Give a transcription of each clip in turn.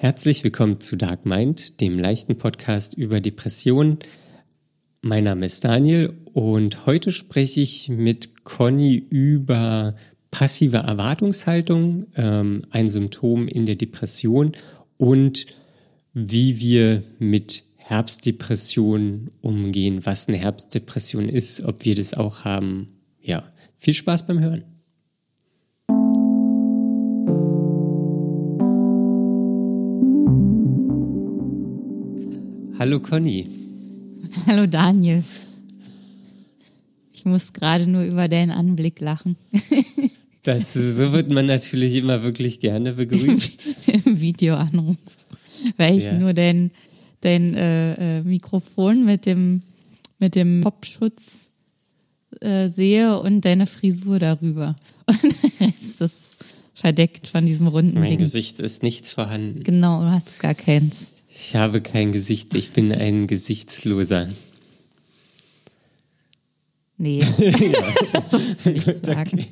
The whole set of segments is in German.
Herzlich willkommen zu Dark Mind, dem leichten Podcast über Depressionen. Mein Name ist Daniel und heute spreche ich mit Conny über passive Erwartungshaltung, ähm, ein Symptom in der Depression und wie wir mit Herbstdepression umgehen, was eine Herbstdepression ist, ob wir das auch haben. Ja, viel Spaß beim Hören. Hallo Conny. Hallo Daniel. Ich muss gerade nur über deinen Anblick lachen. Das, so wird man natürlich immer wirklich gerne begrüßt. Im Videoanruf. Weil ich ja. nur dein, dein äh, äh, Mikrofon mit dem, mit dem Popschutz äh, sehe und deine Frisur darüber. Und ist verdeckt von diesem runden mein Ding. Mein Gesicht ist nicht vorhanden. Genau, du hast gar keins. Ich habe kein Gesicht, ich bin ein Gesichtsloser. Nee, ja. so will ich sagen. Okay.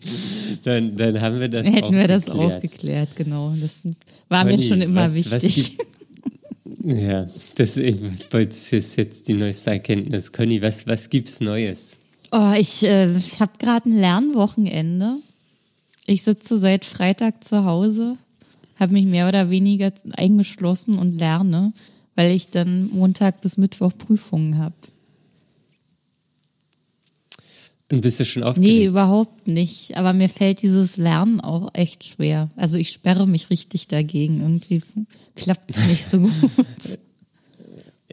Dann, dann haben wir das Hätten auch wir das geklärt. auch geklärt, genau. Das war Conny, mir schon immer was, wichtig. Was ja, das ich jetzt, jetzt die neueste Erkenntnis. Conny, was, was gibt's Neues? Oh, ich, äh, ich habe gerade ein Lernwochenende. Ich sitze seit Freitag zu Hause habe mich mehr oder weniger eingeschlossen und lerne, weil ich dann Montag bis Mittwoch Prüfungen habe. Und bist du schon aufgeregt? Nee, überhaupt nicht. Aber mir fällt dieses Lernen auch echt schwer. Also ich sperre mich richtig dagegen. Irgendwie klappt es nicht so gut.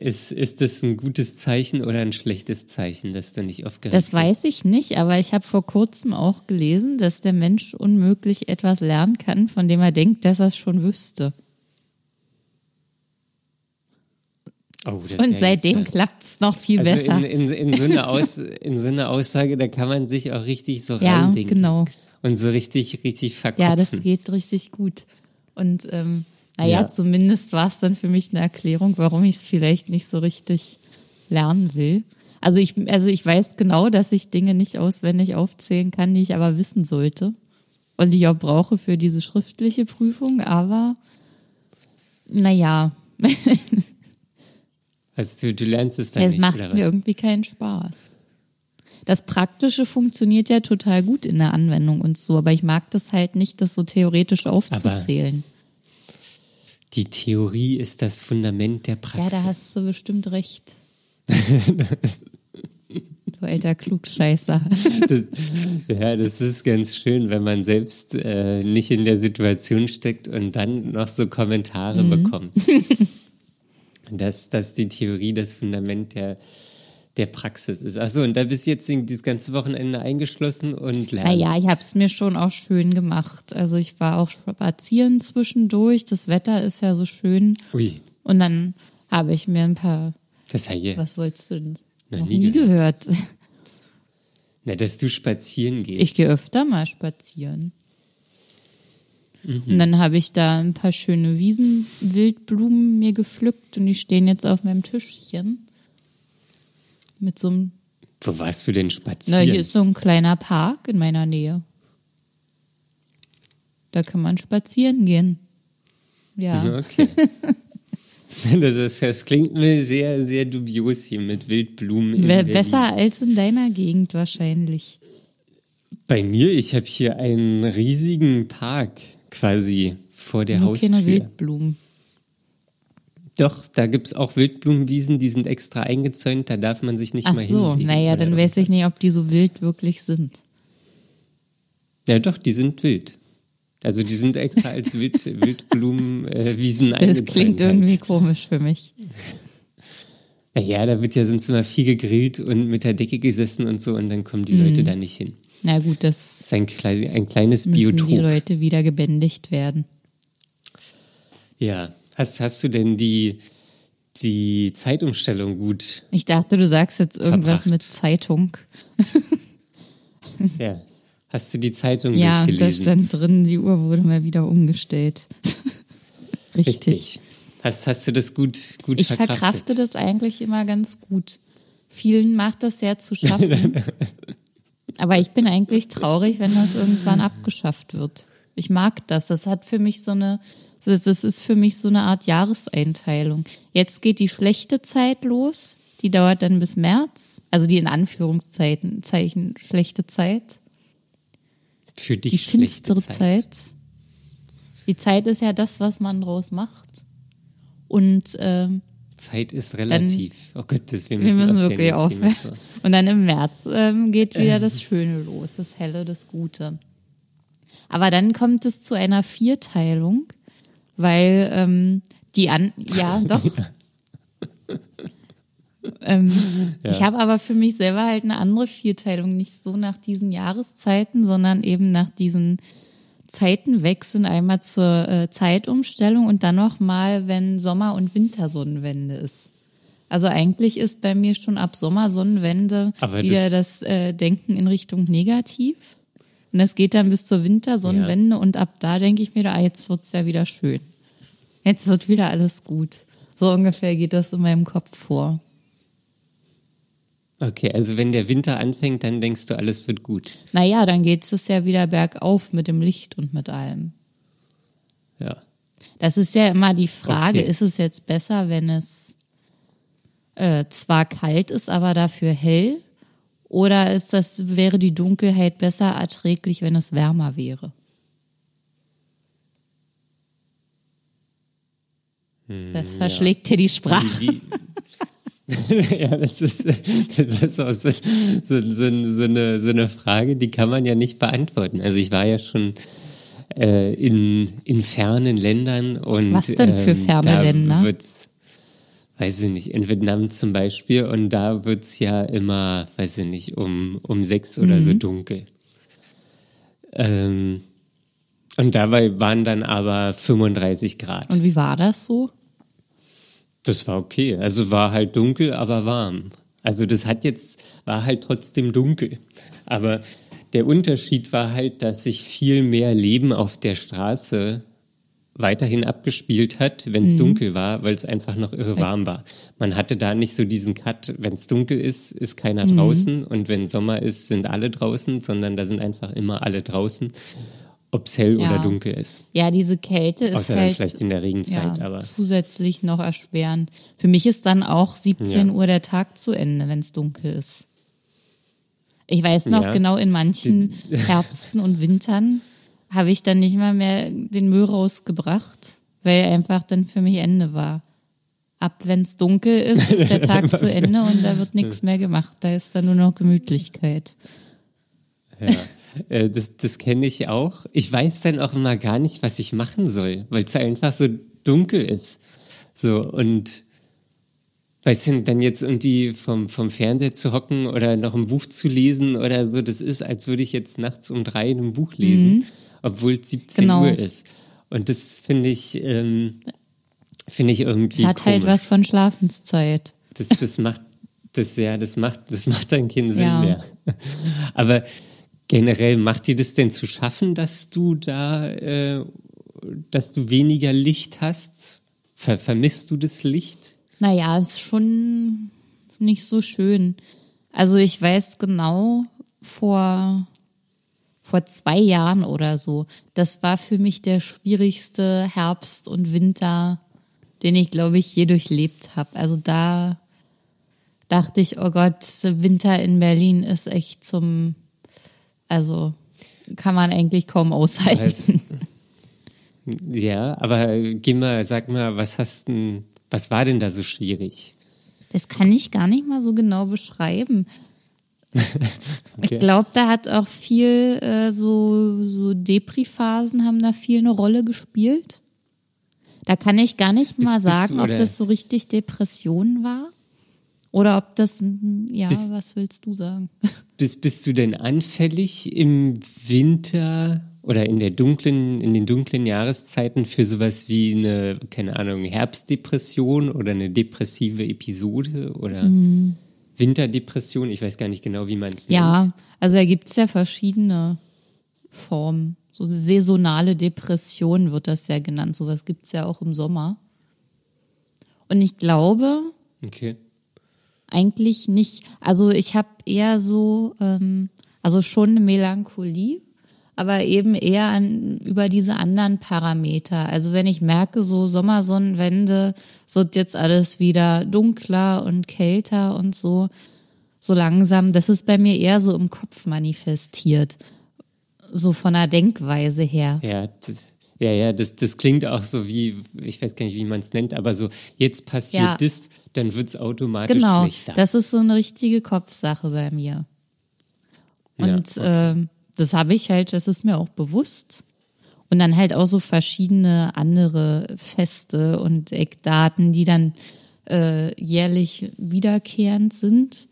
Ist, ist das ein gutes Zeichen oder ein schlechtes Zeichen, dass du nicht aufgeregt? Das weiß ich nicht, aber ich habe vor kurzem auch gelesen, dass der Mensch unmöglich etwas lernen kann, von dem er denkt, dass er es schon wüsste. Oh, Und ja seitdem jetzt, klappt es noch viel also besser. In, in, in, so eine Aus, in so einer Aussage, da kann man sich auch richtig so ja, reindenken. genau. Und so richtig, richtig verkopfen. Ja, das geht richtig gut. Und ähm, naja, ja. zumindest war es dann für mich eine Erklärung, warum ich es vielleicht nicht so richtig lernen will. Also ich, also ich weiß genau, dass ich Dinge nicht auswendig aufzählen kann, die ich aber wissen sollte. Und die ich auch brauche für diese schriftliche Prüfung, aber naja. Also du, du lernst es dann es nicht, macht oder mir irgendwie keinen Spaß. Das Praktische funktioniert ja total gut in der Anwendung und so, aber ich mag das halt nicht, das so theoretisch aufzuzählen. Aber die Theorie ist das Fundament der Praxis. Ja, da hast du bestimmt recht. du alter Klugscheißer. Das, ja, das ist ganz schön, wenn man selbst äh, nicht in der Situation steckt und dann noch so Kommentare mhm. bekommt. dass, dass die Theorie das Fundament der, der Praxis ist. Achso, und da bist du jetzt das ganze Wochenende eingeschlossen und lernst. Naja, ich habe es mir schon auch schön gemacht. Also ich war auch spazieren zwischendurch. Das Wetter ist ja so schön. Ui. Und dann habe ich mir ein paar. Das heißt, Was wolltest du denn? Noch, noch nie, nie gehört. gehört. Na, dass du spazieren gehst. Ich gehe öfter mal spazieren. Mhm. Und dann habe ich da ein paar schöne Wiesenwildblumen mir gepflückt und die stehen jetzt auf meinem Tischchen. Mit so einem. Wo warst du denn spazieren? Na, hier ist so ein kleiner Park in meiner Nähe. Da kann man spazieren gehen. Ja. Okay. Das, ist, das klingt mir sehr, sehr dubios hier mit Wildblumen. Besser als in deiner Gegend wahrscheinlich. Bei mir, ich habe hier einen riesigen Park quasi vor der Nur Haustür. Keine Wildblumen. Doch, da gibt's auch Wildblumenwiesen, die sind extra eingezäunt, da darf man sich nicht Ach mal so, hinlegen. naja, dann weiß ich nicht, ob die so wild wirklich sind. Ja doch, die sind wild. Also die sind extra als Wild, Wildblumenwiesen äh, eingezäunt. Das klingt irgendwie halt. komisch für mich. Naja, da wird ja sonst immer viel gegrillt und mit der Decke gesessen und so und dann kommen die mhm. Leute da nicht hin. Na gut, das, das ist ein, klein, ein kleines müssen Biotop. die Leute wieder gebändigt werden. Ja, hast, hast du denn die, die Zeitumstellung gut? Ich dachte, du sagst jetzt irgendwas verbracht? mit Zeitung. ja, hast du die Zeitung ja, durchgelesen? Ja, da stand drin, die Uhr wurde mal wieder umgestellt. Richtig. Richtig. Hast, hast du das gut, gut ich verkraftet? Ich verkrafte das eigentlich immer ganz gut. Vielen macht das sehr zu schaffen. Aber ich bin eigentlich traurig, wenn das irgendwann abgeschafft wird. Ich mag das. Das hat für mich so eine, das ist für mich so eine Art Jahreseinteilung. Jetzt geht die schlechte Zeit los. Die dauert dann bis März. Also die in Anführungszeichen Zeichen schlechte Zeit. Für dich die finstere Zeit. Zeit. Die Zeit ist ja das, was man draus macht. Und ähm, Zeit ist relativ. Dann, oh Gott, das, wir müssen, wir müssen wirklich aufhören. Und dann im März ähm, geht wieder das Schöne los, das Helle, das Gute. Aber dann kommt es zu einer Vierteilung, weil ähm, die an ja doch. ähm, ja. Ich habe aber für mich selber halt eine andere Vierteilung, nicht so nach diesen Jahreszeiten, sondern eben nach diesen Zeitenwechseln, einmal zur äh, Zeitumstellung und dann nochmal, wenn Sommer- und Wintersonnenwende ist. Also eigentlich ist bei mir schon ab Sommersonnenwende wieder das, das äh, Denken in Richtung negativ. Und das geht dann bis zur Wintersonnenwende ja. und ab da denke ich mir, ah, jetzt wird's ja wieder schön. Jetzt wird wieder alles gut. So ungefähr geht das in meinem Kopf vor. Okay, also wenn der Winter anfängt, dann denkst du, alles wird gut. Naja, dann geht es ja wieder bergauf mit dem Licht und mit allem. Ja. Das ist ja immer die Frage, okay. ist es jetzt besser, wenn es äh, zwar kalt ist, aber dafür hell? Oder ist das, wäre die Dunkelheit besser erträglich, wenn es wärmer wäre? Das hm, verschlägt ja. dir die Sprache. Die, ja, das ist, das ist auch so, so, so, so, eine, so eine Frage, die kann man ja nicht beantworten. Also ich war ja schon äh, in, in fernen Ländern und Was denn für ähm, ferne Länder? Wird's, weiß ich nicht, in Vietnam zum Beispiel und da wird's ja immer, weiß ich nicht, um, um sechs oder mhm. so dunkel. Ähm, und dabei waren dann aber 35 Grad. Und wie war das so? Das war okay. Also war halt dunkel, aber warm. Also das hat jetzt, war halt trotzdem dunkel. Aber der Unterschied war halt, dass sich viel mehr Leben auf der Straße weiterhin abgespielt hat, wenn es mhm. dunkel war, weil es einfach noch irre warm war. Man hatte da nicht so diesen Cut, wenn es dunkel ist, ist keiner mhm. draußen und wenn Sommer ist, sind alle draußen, sondern da sind einfach immer alle draußen ob es hell ja. oder dunkel ist. Ja, diese Kälte ist Außer halt, vielleicht in der Regenzeit, ja, aber zusätzlich noch erschwerend. Für mich ist dann auch 17 ja. Uhr der Tag zu Ende, wenn es dunkel ist. Ich weiß noch genau, in manchen Herbsten und Wintern habe ich dann nicht mal mehr den Müll rausgebracht, weil einfach dann für mich Ende war. Ab wenn es dunkel ist, ist der Tag zu Ende und da wird nichts mehr gemacht. Da ist dann nur noch Gemütlichkeit. Ja. Äh, das, das kenne ich auch. Ich weiß dann auch immer gar nicht, was ich machen soll, weil es einfach so dunkel ist. So, und weißt du, dann jetzt irgendwie vom, vom Fernseher zu hocken oder noch ein Buch zu lesen oder so, das ist, als würde ich jetzt nachts um drei ein Buch lesen, mhm. Obwohl es 17 genau. Uhr ist. Und das finde ich, ähm, finde ich irgendwie. Das hat halt komisch. halt was von Schlafenszeit. Das, das macht, das, ja, das macht, das macht dann keinen Sinn ja. mehr. Aber Generell macht dir das denn zu schaffen, dass du da, äh, dass du weniger Licht hast? Ver vermisst du das Licht? Naja, ist schon nicht so schön. Also ich weiß genau, vor, vor zwei Jahren oder so, das war für mich der schwierigste Herbst und Winter, den ich, glaube ich, je durchlebt habe. Also da dachte ich, oh Gott, Winter in Berlin ist echt zum also kann man eigentlich kaum aushalten. Ja, aber geh mal, sag mal, was hast denn, was war denn da so schwierig? Das kann ich gar nicht mal so genau beschreiben. okay. Ich glaube, da hat auch viel äh, so so Depri-Phasen haben da viel eine Rolle gespielt. Da kann ich gar nicht mal bist, sagen, bist ob das so richtig Depression war. Oder ob das, ja, bist, was willst du sagen? Bist, bist du denn anfällig im Winter oder in der dunklen, in den dunklen Jahreszeiten für sowas wie eine, keine Ahnung, Herbstdepression oder eine depressive Episode oder mhm. Winterdepression? Ich weiß gar nicht genau, wie man es nennt. Ja, also da gibt es ja verschiedene Formen. So saisonale Depression wird das ja genannt. Sowas gibt es ja auch im Sommer. Und ich glaube, okay eigentlich nicht. Also ich habe eher so, ähm, also schon eine Melancholie, aber eben eher an, über diese anderen Parameter. Also wenn ich merke, so Sommersonnenwende, so wird jetzt alles wieder dunkler und kälter und so, so langsam, das ist bei mir eher so im Kopf manifestiert. So von der Denkweise her. Ja, ja, ja, das, das klingt auch so wie, ich weiß gar nicht, wie man es nennt, aber so, jetzt passiert ja. das, dann wird es automatisch genau, schlechter. Genau, das ist so eine richtige Kopfsache bei mir. Und ja, okay. äh, das habe ich halt, das ist mir auch bewusst. Und dann halt auch so verschiedene andere Feste und Eckdaten, die dann äh, jährlich wiederkehrend sind,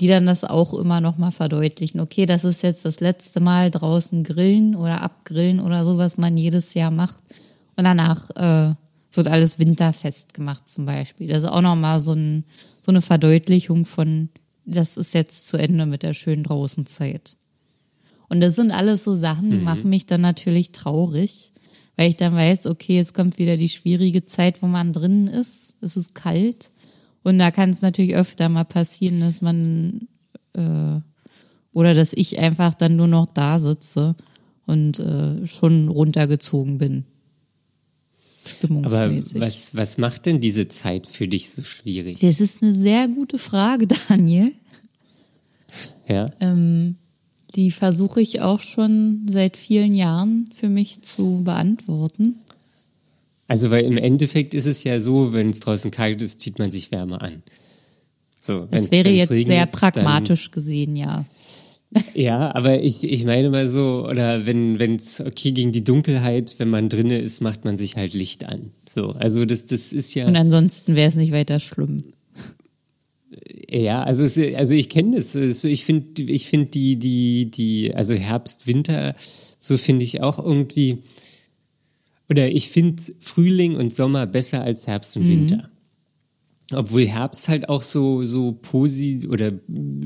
die dann das auch immer noch mal verdeutlichen. Okay, das ist jetzt das letzte Mal draußen grillen oder abgrillen oder so, was man jedes Jahr macht. Und danach äh, wird alles winterfest gemacht zum Beispiel. Das ist auch noch mal so, ein, so eine Verdeutlichung von, das ist jetzt zu Ende mit der schönen Draußenzeit. Und das sind alles so Sachen, die mhm. machen mich dann natürlich traurig, weil ich dann weiß, okay, jetzt kommt wieder die schwierige Zeit, wo man drinnen ist. Es ist kalt. Und da kann es natürlich öfter mal passieren, dass man äh, oder dass ich einfach dann nur noch da sitze und äh, schon runtergezogen bin. Aber was, was macht denn diese Zeit für dich so schwierig? Das ist eine sehr gute Frage, Daniel. Ja. Ähm, die versuche ich auch schon seit vielen Jahren für mich zu beantworten. Also, weil im Endeffekt ist es ja so, wenn es draußen kalt ist, zieht man sich wärmer an. So, das wäre jetzt regnet, sehr pragmatisch gesehen, ja. Ja, aber ich, ich meine mal so, oder wenn es okay gegen die Dunkelheit, wenn man drinnen ist, macht man sich halt Licht an. So, also das, das ist ja. Und ansonsten wäre es nicht weiter schlimm. Ja, also es, also ich kenne das. Ich finde, ich finde die die die also Herbst, Winter, so finde ich auch irgendwie. Oder ich finde Frühling und Sommer besser als Herbst und mhm. Winter. Obwohl Herbst halt auch so so posi oder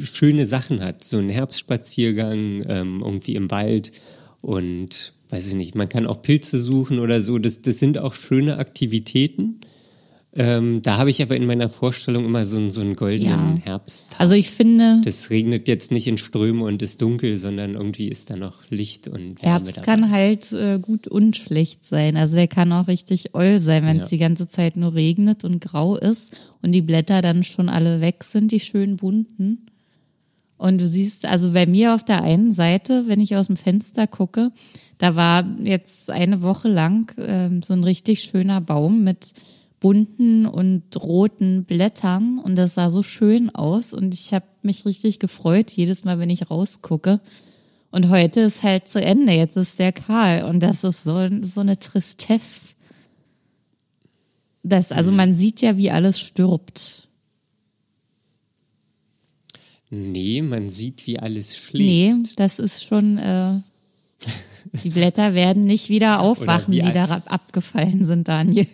schöne Sachen hat, so ein Herbstspaziergang ähm, irgendwie im Wald und weiß ich nicht, man kann auch Pilze suchen oder so. Das das sind auch schöne Aktivitäten. Ähm, da habe ich aber in meiner Vorstellung immer so, so einen goldenen ja. Herbst. Also ich finde. Das regnet jetzt nicht in Ströme und ist dunkel, sondern irgendwie ist da noch Licht und Wärme Herbst dabei. kann halt äh, gut und schlecht sein. Also der kann auch richtig oll sein, wenn es die ganze Zeit nur regnet und grau ist und die Blätter dann schon alle weg sind, die schön bunten. Und du siehst, also bei mir auf der einen Seite, wenn ich aus dem Fenster gucke, da war jetzt eine Woche lang äh, so ein richtig schöner Baum mit bunten und roten Blättern und das sah so schön aus und ich habe mich richtig gefreut jedes Mal, wenn ich rausgucke. Und heute ist halt zu Ende, jetzt ist der kahl und das ist so, so eine Tristesse. Das, also man sieht ja, wie alles stirbt. Nee, man sieht, wie alles schlägt. Nee, das ist schon äh, die Blätter werden nicht wieder aufwachen, die da abgefallen sind, Daniel.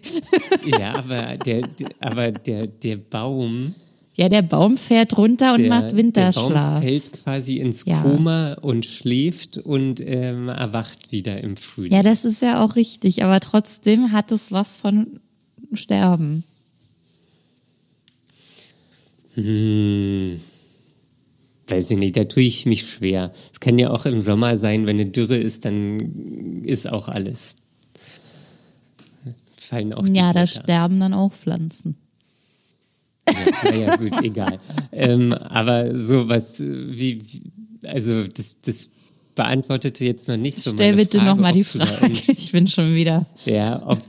ja, aber der, aber der, der Baum. Ja, der Baum fährt runter und der, macht Winterschlaf. Der Baum fällt quasi ins ja. Koma und schläft und ähm, erwacht wieder im Frühling. Ja, das ist ja auch richtig, aber trotzdem hat es was von Sterben. Hm weiß ich nicht, da tue ich mich schwer. Es kann ja auch im Sommer sein, wenn eine Dürre ist, dann ist auch alles. Fallen auch Ja, da sterben dann auch Pflanzen. Ja, naja, gut, egal. ähm, aber so was wie, also das, das beantwortete jetzt noch nicht so Stell meine bitte nochmal die Frage, ich bin schon wieder. Ja, ob,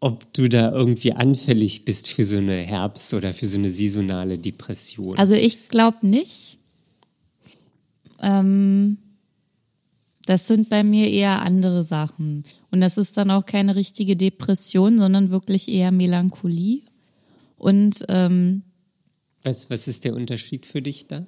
ob du da irgendwie anfällig bist für so eine Herbst- oder für so eine saisonale Depression. Also ich glaube nicht. Ähm, das sind bei mir eher andere Sachen. Und das ist dann auch keine richtige Depression, sondern wirklich eher Melancholie. Und ähm, was, was ist der Unterschied für dich da?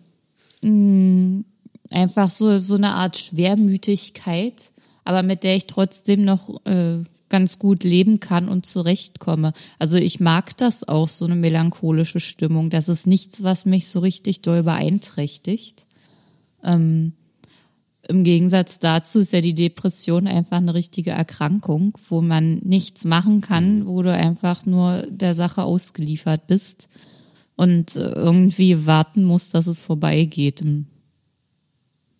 Mh, mm, einfach so, so eine Art Schwermütigkeit, aber mit der ich trotzdem noch äh, ganz gut leben kann und zurechtkomme. Also ich mag das auch, so eine melancholische Stimmung. Das ist nichts, was mich so richtig doll beeinträchtigt. Ähm, Im Gegensatz dazu ist ja die Depression einfach eine richtige Erkrankung, wo man nichts machen kann, wo du einfach nur der Sache ausgeliefert bist und irgendwie warten musst, dass es vorbeigeht im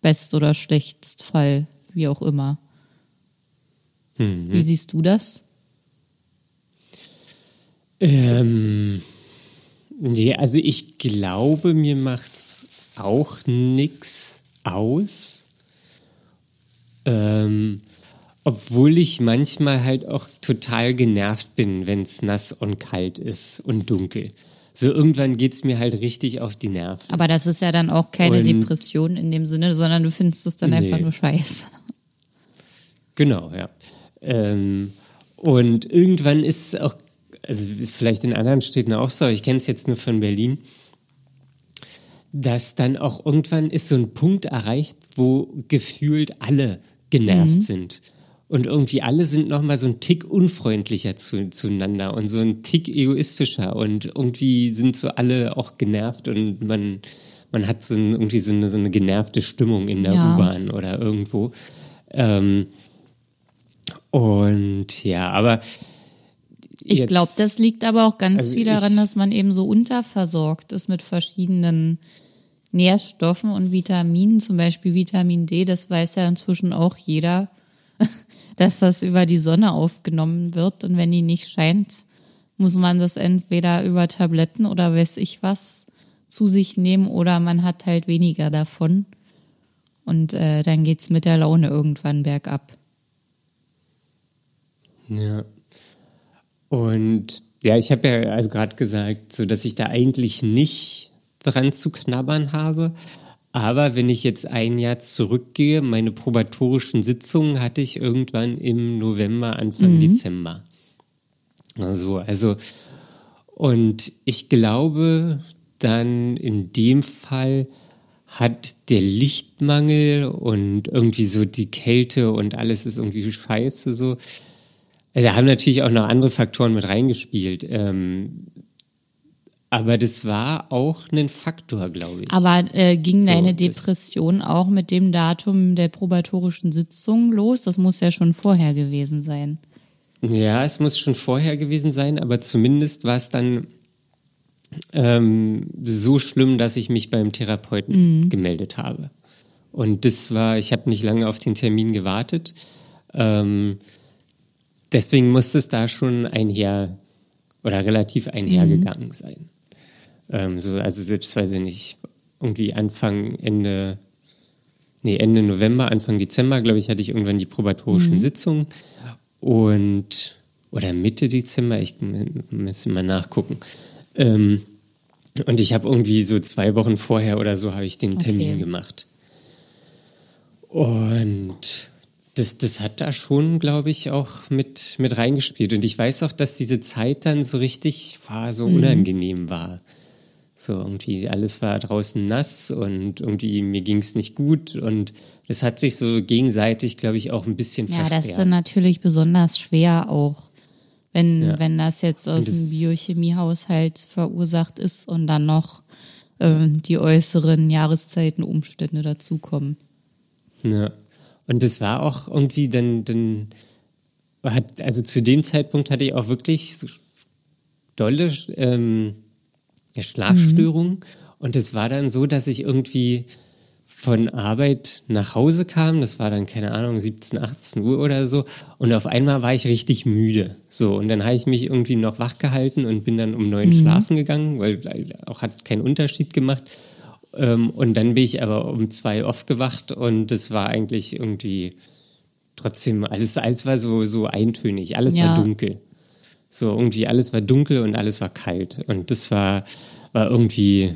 Best- oder Schlechtstfall wie auch immer. Mhm. Wie siehst du das? Ähm, nee, also ich glaube, mir macht's auch nix aus. Ähm, obwohl ich manchmal halt auch total genervt bin, wenn es nass und kalt ist und dunkel. So irgendwann geht es mir halt richtig auf die Nerven. Aber das ist ja dann auch keine und, Depression in dem Sinne, sondern du findest es dann nee. einfach nur scheiße. Genau, ja. Ähm, und irgendwann ist es auch, also ist vielleicht in anderen Städten auch so, ich kenne es jetzt nur von Berlin, dass dann auch irgendwann ist so ein Punkt erreicht, wo gefühlt alle genervt mhm. sind. Und irgendwie alle sind nochmal so ein Tick unfreundlicher zu, zueinander und so ein Tick egoistischer und irgendwie sind so alle auch genervt und man, man hat so ein, irgendwie so eine, so eine genervte Stimmung in der ja. U-Bahn oder irgendwo. Ähm, und ja, aber ich glaube, das liegt aber auch ganz also viel daran, dass man eben so unterversorgt ist mit verschiedenen Nährstoffen und Vitaminen, zum Beispiel Vitamin D, das weiß ja inzwischen auch jeder, dass das über die Sonne aufgenommen wird und wenn die nicht scheint, muss man das entweder über Tabletten oder weiß ich was zu sich nehmen oder man hat halt weniger davon und äh, dann geht's mit der Laune irgendwann bergab. Ja. Und ja, ich habe ja also gerade gesagt, so dass ich da eigentlich nicht dran zu knabbern habe. Aber wenn ich jetzt ein Jahr zurückgehe, meine probatorischen Sitzungen hatte ich irgendwann im November, Anfang mhm. Dezember. Also, also, und ich glaube, dann in dem Fall hat der Lichtmangel und irgendwie so die Kälte und alles ist irgendwie scheiße so da haben natürlich auch noch andere Faktoren mit reingespielt. Ähm, aber das war auch ein Faktor, glaube ich. Aber äh, ging so, deine Depression auch mit dem Datum der probatorischen Sitzung los? Das muss ja schon vorher gewesen sein. Ja, es muss schon vorher gewesen sein, aber zumindest war es dann ähm, so schlimm, dass ich mich beim Therapeuten mhm. gemeldet habe. Und das war, ich habe nicht lange auf den Termin gewartet. Ähm, deswegen muss es da schon einher oder relativ einhergegangen mhm. sein. Ähm, so, also selbst weiß ich nicht, irgendwie Anfang, Ende, nee, Ende November, Anfang Dezember, glaube ich, hatte ich irgendwann die probatorischen mhm. Sitzungen und oder Mitte Dezember, ich müsste mal nachgucken. Ähm, und ich habe irgendwie so zwei Wochen vorher oder so habe ich den Termin okay. gemacht. Und das, das hat da schon, glaube ich, auch mit, mit reingespielt. Und ich weiß auch, dass diese Zeit dann so richtig war, so mhm. unangenehm war. So irgendwie alles war draußen nass und irgendwie mir ging es nicht gut und es hat sich so gegenseitig, glaube ich, auch ein bisschen ja, verstärkt. Ja, das ist dann natürlich besonders schwer auch, wenn, ja. wenn das jetzt aus dem Biochemiehaushalt verursacht ist und dann noch äh, die äußeren Jahreszeitenumstände dazukommen. Ja. Und das war auch irgendwie dann, dann hat, also zu dem Zeitpunkt hatte ich auch wirklich so dolle ähm, Schlafstörungen. Mhm. Und es war dann so, dass ich irgendwie von Arbeit nach Hause kam. Das war dann, keine Ahnung, 17, 18 Uhr oder so. Und auf einmal war ich richtig müde. So, und dann habe ich mich irgendwie noch wach gehalten und bin dann um neun mhm. schlafen gegangen, weil auch hat keinen Unterschied gemacht. Ähm, und dann bin ich aber um zwei aufgewacht und es war eigentlich irgendwie trotzdem, alles, alles war so, so eintönig, alles ja. war dunkel. So irgendwie alles war dunkel und alles war kalt. Und das war, war irgendwie,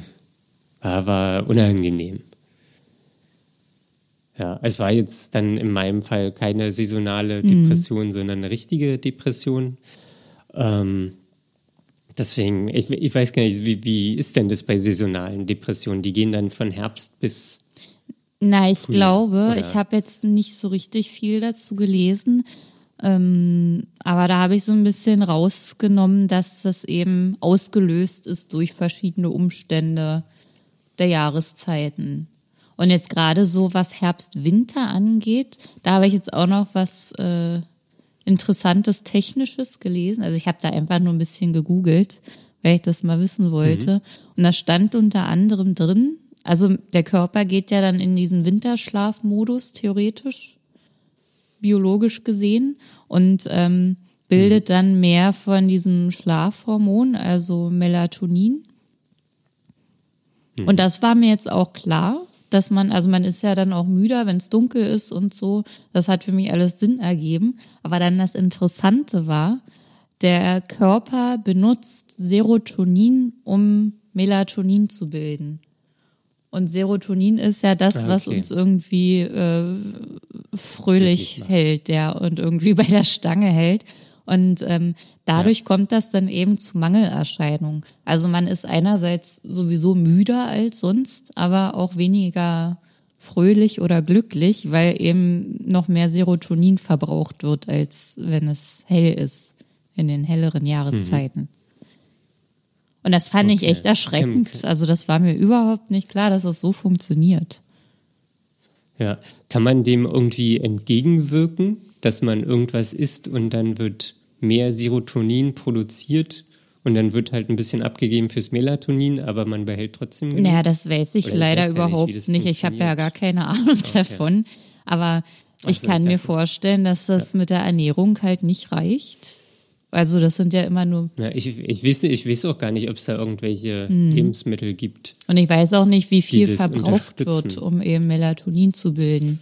war, war unangenehm. Ja, es war jetzt dann in meinem Fall keine saisonale mhm. Depression, mhm. sondern eine richtige Depression. Ähm, Deswegen, ich, ich weiß gar nicht, wie, wie ist denn das bei saisonalen Depressionen? Die gehen dann von Herbst bis. Na, ich Frühling, glaube, oder? ich habe jetzt nicht so richtig viel dazu gelesen. Ähm, aber da habe ich so ein bisschen rausgenommen, dass das eben ausgelöst ist durch verschiedene Umstände der Jahreszeiten. Und jetzt gerade so, was Herbst-Winter angeht, da habe ich jetzt auch noch was äh, Interessantes Technisches gelesen. Also ich habe da einfach nur ein bisschen gegoogelt, weil ich das mal wissen wollte. Mhm. Und da stand unter anderem drin, also der Körper geht ja dann in diesen Winterschlafmodus theoretisch. biologisch gesehen und ähm, bildet mhm. dann mehr von diesem Schlafhormon, also Melatonin. Mhm. Und das war mir jetzt auch klar, dass man, also man ist ja dann auch müder, wenn es dunkel ist und so. Das hat für mich alles Sinn ergeben. Aber dann das Interessante war, der Körper benutzt Serotonin, um Melatonin zu bilden. Und Serotonin ist ja das, ah, okay. was uns irgendwie äh, fröhlich hält, ja, und irgendwie bei der Stange hält. Und ähm, dadurch ja. kommt das dann eben zu Mangelerscheinungen. Also man ist einerseits sowieso müder als sonst, aber auch weniger fröhlich oder glücklich, weil eben noch mehr Serotonin verbraucht wird, als wenn es hell ist in den helleren Jahreszeiten. Mhm. Und das fand okay. ich echt erschreckend. Also das war mir überhaupt nicht klar, dass das so funktioniert. Ja, kann man dem irgendwie entgegenwirken, dass man irgendwas isst und dann wird mehr Serotonin produziert und dann wird halt ein bisschen abgegeben fürs Melatonin, aber man behält trotzdem. Genug? Naja, das weiß ich Oder leider ich weiß überhaupt nicht. nicht. Ich habe ja gar keine Ahnung okay. davon. Aber ich so, kann ich mir vorstellen, dass das ja. mit der Ernährung halt nicht reicht. Also das sind ja immer nur. Ja, ich, ich, weiß, ich weiß auch gar nicht, ob es da irgendwelche mhm. Lebensmittel gibt. Und ich weiß auch nicht, wie viel verbraucht wird, um eben Melatonin zu bilden.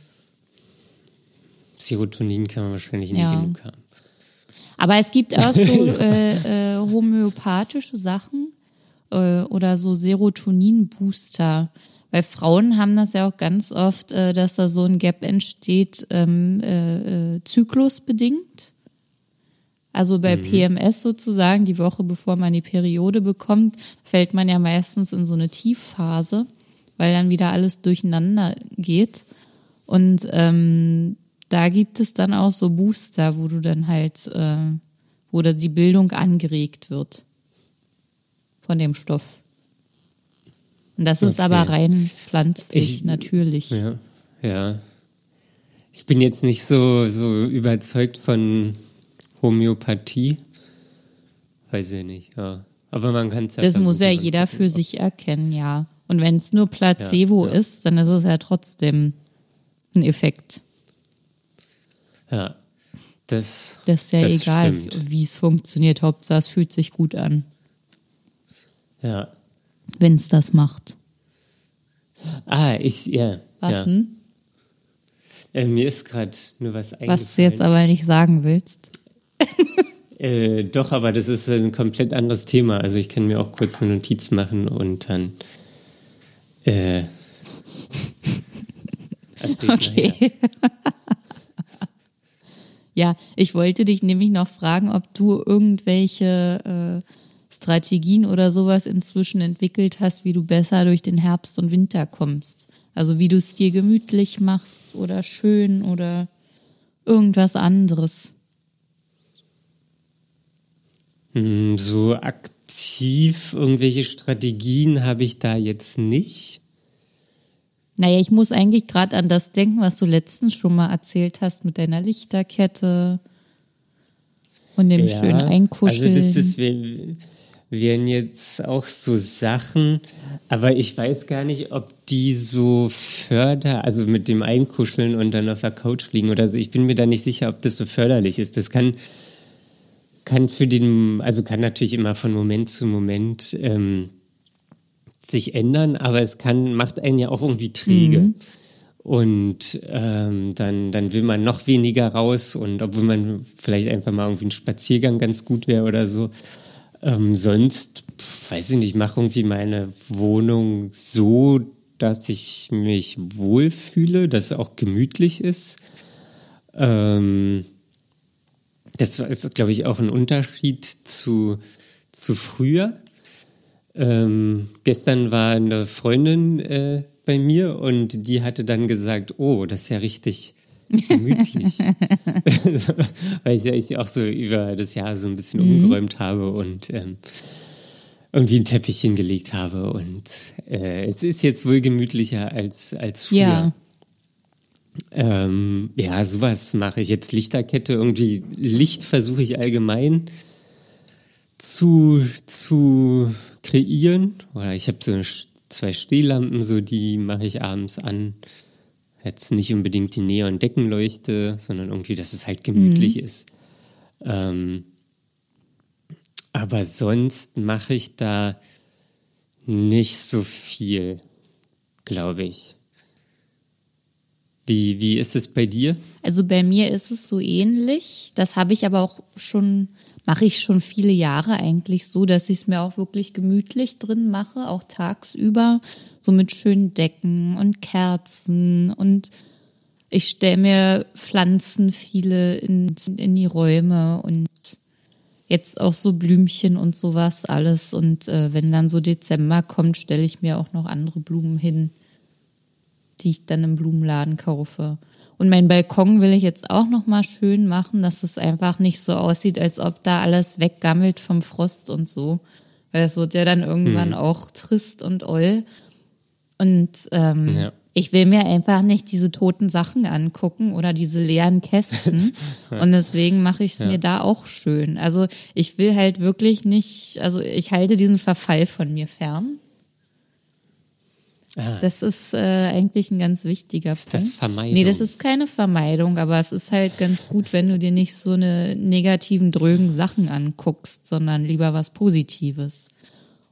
Serotonin kann man wahrscheinlich nicht ja. genug haben. Aber es gibt auch so äh, äh, homöopathische Sachen äh, oder so Serotonin-Booster. Weil Frauen haben das ja auch ganz oft, äh, dass da so ein Gap entsteht, ähm, äh, äh, zyklusbedingt. Also bei mhm. PMS sozusagen, die Woche bevor man die Periode bekommt, fällt man ja meistens in so eine Tiefphase, weil dann wieder alles durcheinander geht. Und ähm, da gibt es dann auch so Booster, wo du dann halt, äh, wo da die Bildung angeregt wird von dem Stoff. Und das ist aber rein pflanzlich, ich, natürlich. Ja, ja. Ich bin jetzt nicht so, so überzeugt von Homöopathie? Weiß ich nicht, ja. Aber man kann es ja Das muss ja jeder für sich erkennen, ja. Und wenn es nur Placebo ja, ja. ist, dann ist es ja trotzdem ein Effekt. Ja. Das, das ist ja das egal, wie es funktioniert. Hauptsache, es fühlt sich gut an. Ja. Wenn es das macht. Ah, ich, ja. Was ja. denn? Äh, mir ist gerade nur was eingefallen. Was du jetzt aber nicht sagen willst. äh, doch, aber das ist ein komplett anderes Thema. Also ich kann mir auch kurz eine Notiz machen und dann äh, Okay. ja, ich wollte dich nämlich noch fragen, ob du irgendwelche äh, Strategien oder sowas inzwischen entwickelt hast, wie du besser durch den Herbst und Winter kommst. Also wie du es dir gemütlich machst oder schön oder irgendwas anderes. Hm, so aktiv irgendwelche Strategien habe ich da jetzt nicht. Naja, ich muss eigentlich gerade an das denken, was du letztens schon mal erzählt hast mit deiner Lichterkette und dem ja, schönen Einkuscheln. Also das, das wären jetzt auch so Sachen, aber ich weiß gar nicht, ob die so förder, also mit dem Einkuscheln und dann auf der Couch liegen oder so. Ich bin mir da nicht sicher, ob das so förderlich ist. Das kann kann für den, also kann natürlich immer von Moment zu Moment ähm, sich ändern, aber es kann, macht einen ja auch irgendwie träge. Mhm. Und ähm, dann, dann will man noch weniger raus und obwohl man vielleicht einfach mal irgendwie ein Spaziergang ganz gut wäre oder so. Ähm, sonst, weiß ich nicht, mache irgendwie meine Wohnung so, dass ich mich wohlfühle, dass es auch gemütlich ist. Ähm, das ist, glaube ich, auch ein Unterschied zu, zu früher. Ähm, gestern war eine Freundin äh, bei mir und die hatte dann gesagt, oh, das ist ja richtig gemütlich. Weil ich, ich auch so über das Jahr so ein bisschen mhm. umgeräumt habe und ähm, irgendwie ein Teppich hingelegt habe. Und äh, es ist jetzt wohl gemütlicher als, als früher. Ja. Ähm, ja, sowas mache ich jetzt. Lichterkette, irgendwie Licht versuche ich allgemein zu, zu kreieren. Oder ich habe so zwei Stehlampen, so die mache ich abends an. Jetzt nicht unbedingt die Neon-Deckenleuchte, sondern irgendwie, dass es halt gemütlich mhm. ist. Ähm, aber sonst mache ich da nicht so viel, glaube ich. Wie, wie ist es bei dir? Also bei mir ist es so ähnlich. Das habe ich aber auch schon, mache ich schon viele Jahre eigentlich so, dass ich es mir auch wirklich gemütlich drin mache, auch tagsüber, so mit schönen Decken und Kerzen und ich stelle mir Pflanzen viele in, in die Räume und jetzt auch so Blümchen und sowas alles. Und äh, wenn dann so Dezember kommt, stelle ich mir auch noch andere Blumen hin die ich dann im Blumenladen kaufe. Und mein Balkon will ich jetzt auch noch mal schön machen, dass es einfach nicht so aussieht, als ob da alles weggammelt vom Frost und so. Weil es wird ja dann irgendwann hm. auch trist und oll. Und ähm, ja. ich will mir einfach nicht diese toten Sachen angucken oder diese leeren Kästen. und deswegen mache ich es ja. mir da auch schön. Also ich will halt wirklich nicht, also ich halte diesen Verfall von mir fern. Ah. Das ist äh, eigentlich ein ganz wichtiger ist Punkt. Das Vermeidung. Nee, das ist keine Vermeidung, aber es ist halt ganz gut, wenn du dir nicht so eine negativen, drögen Sachen anguckst, sondern lieber was Positives.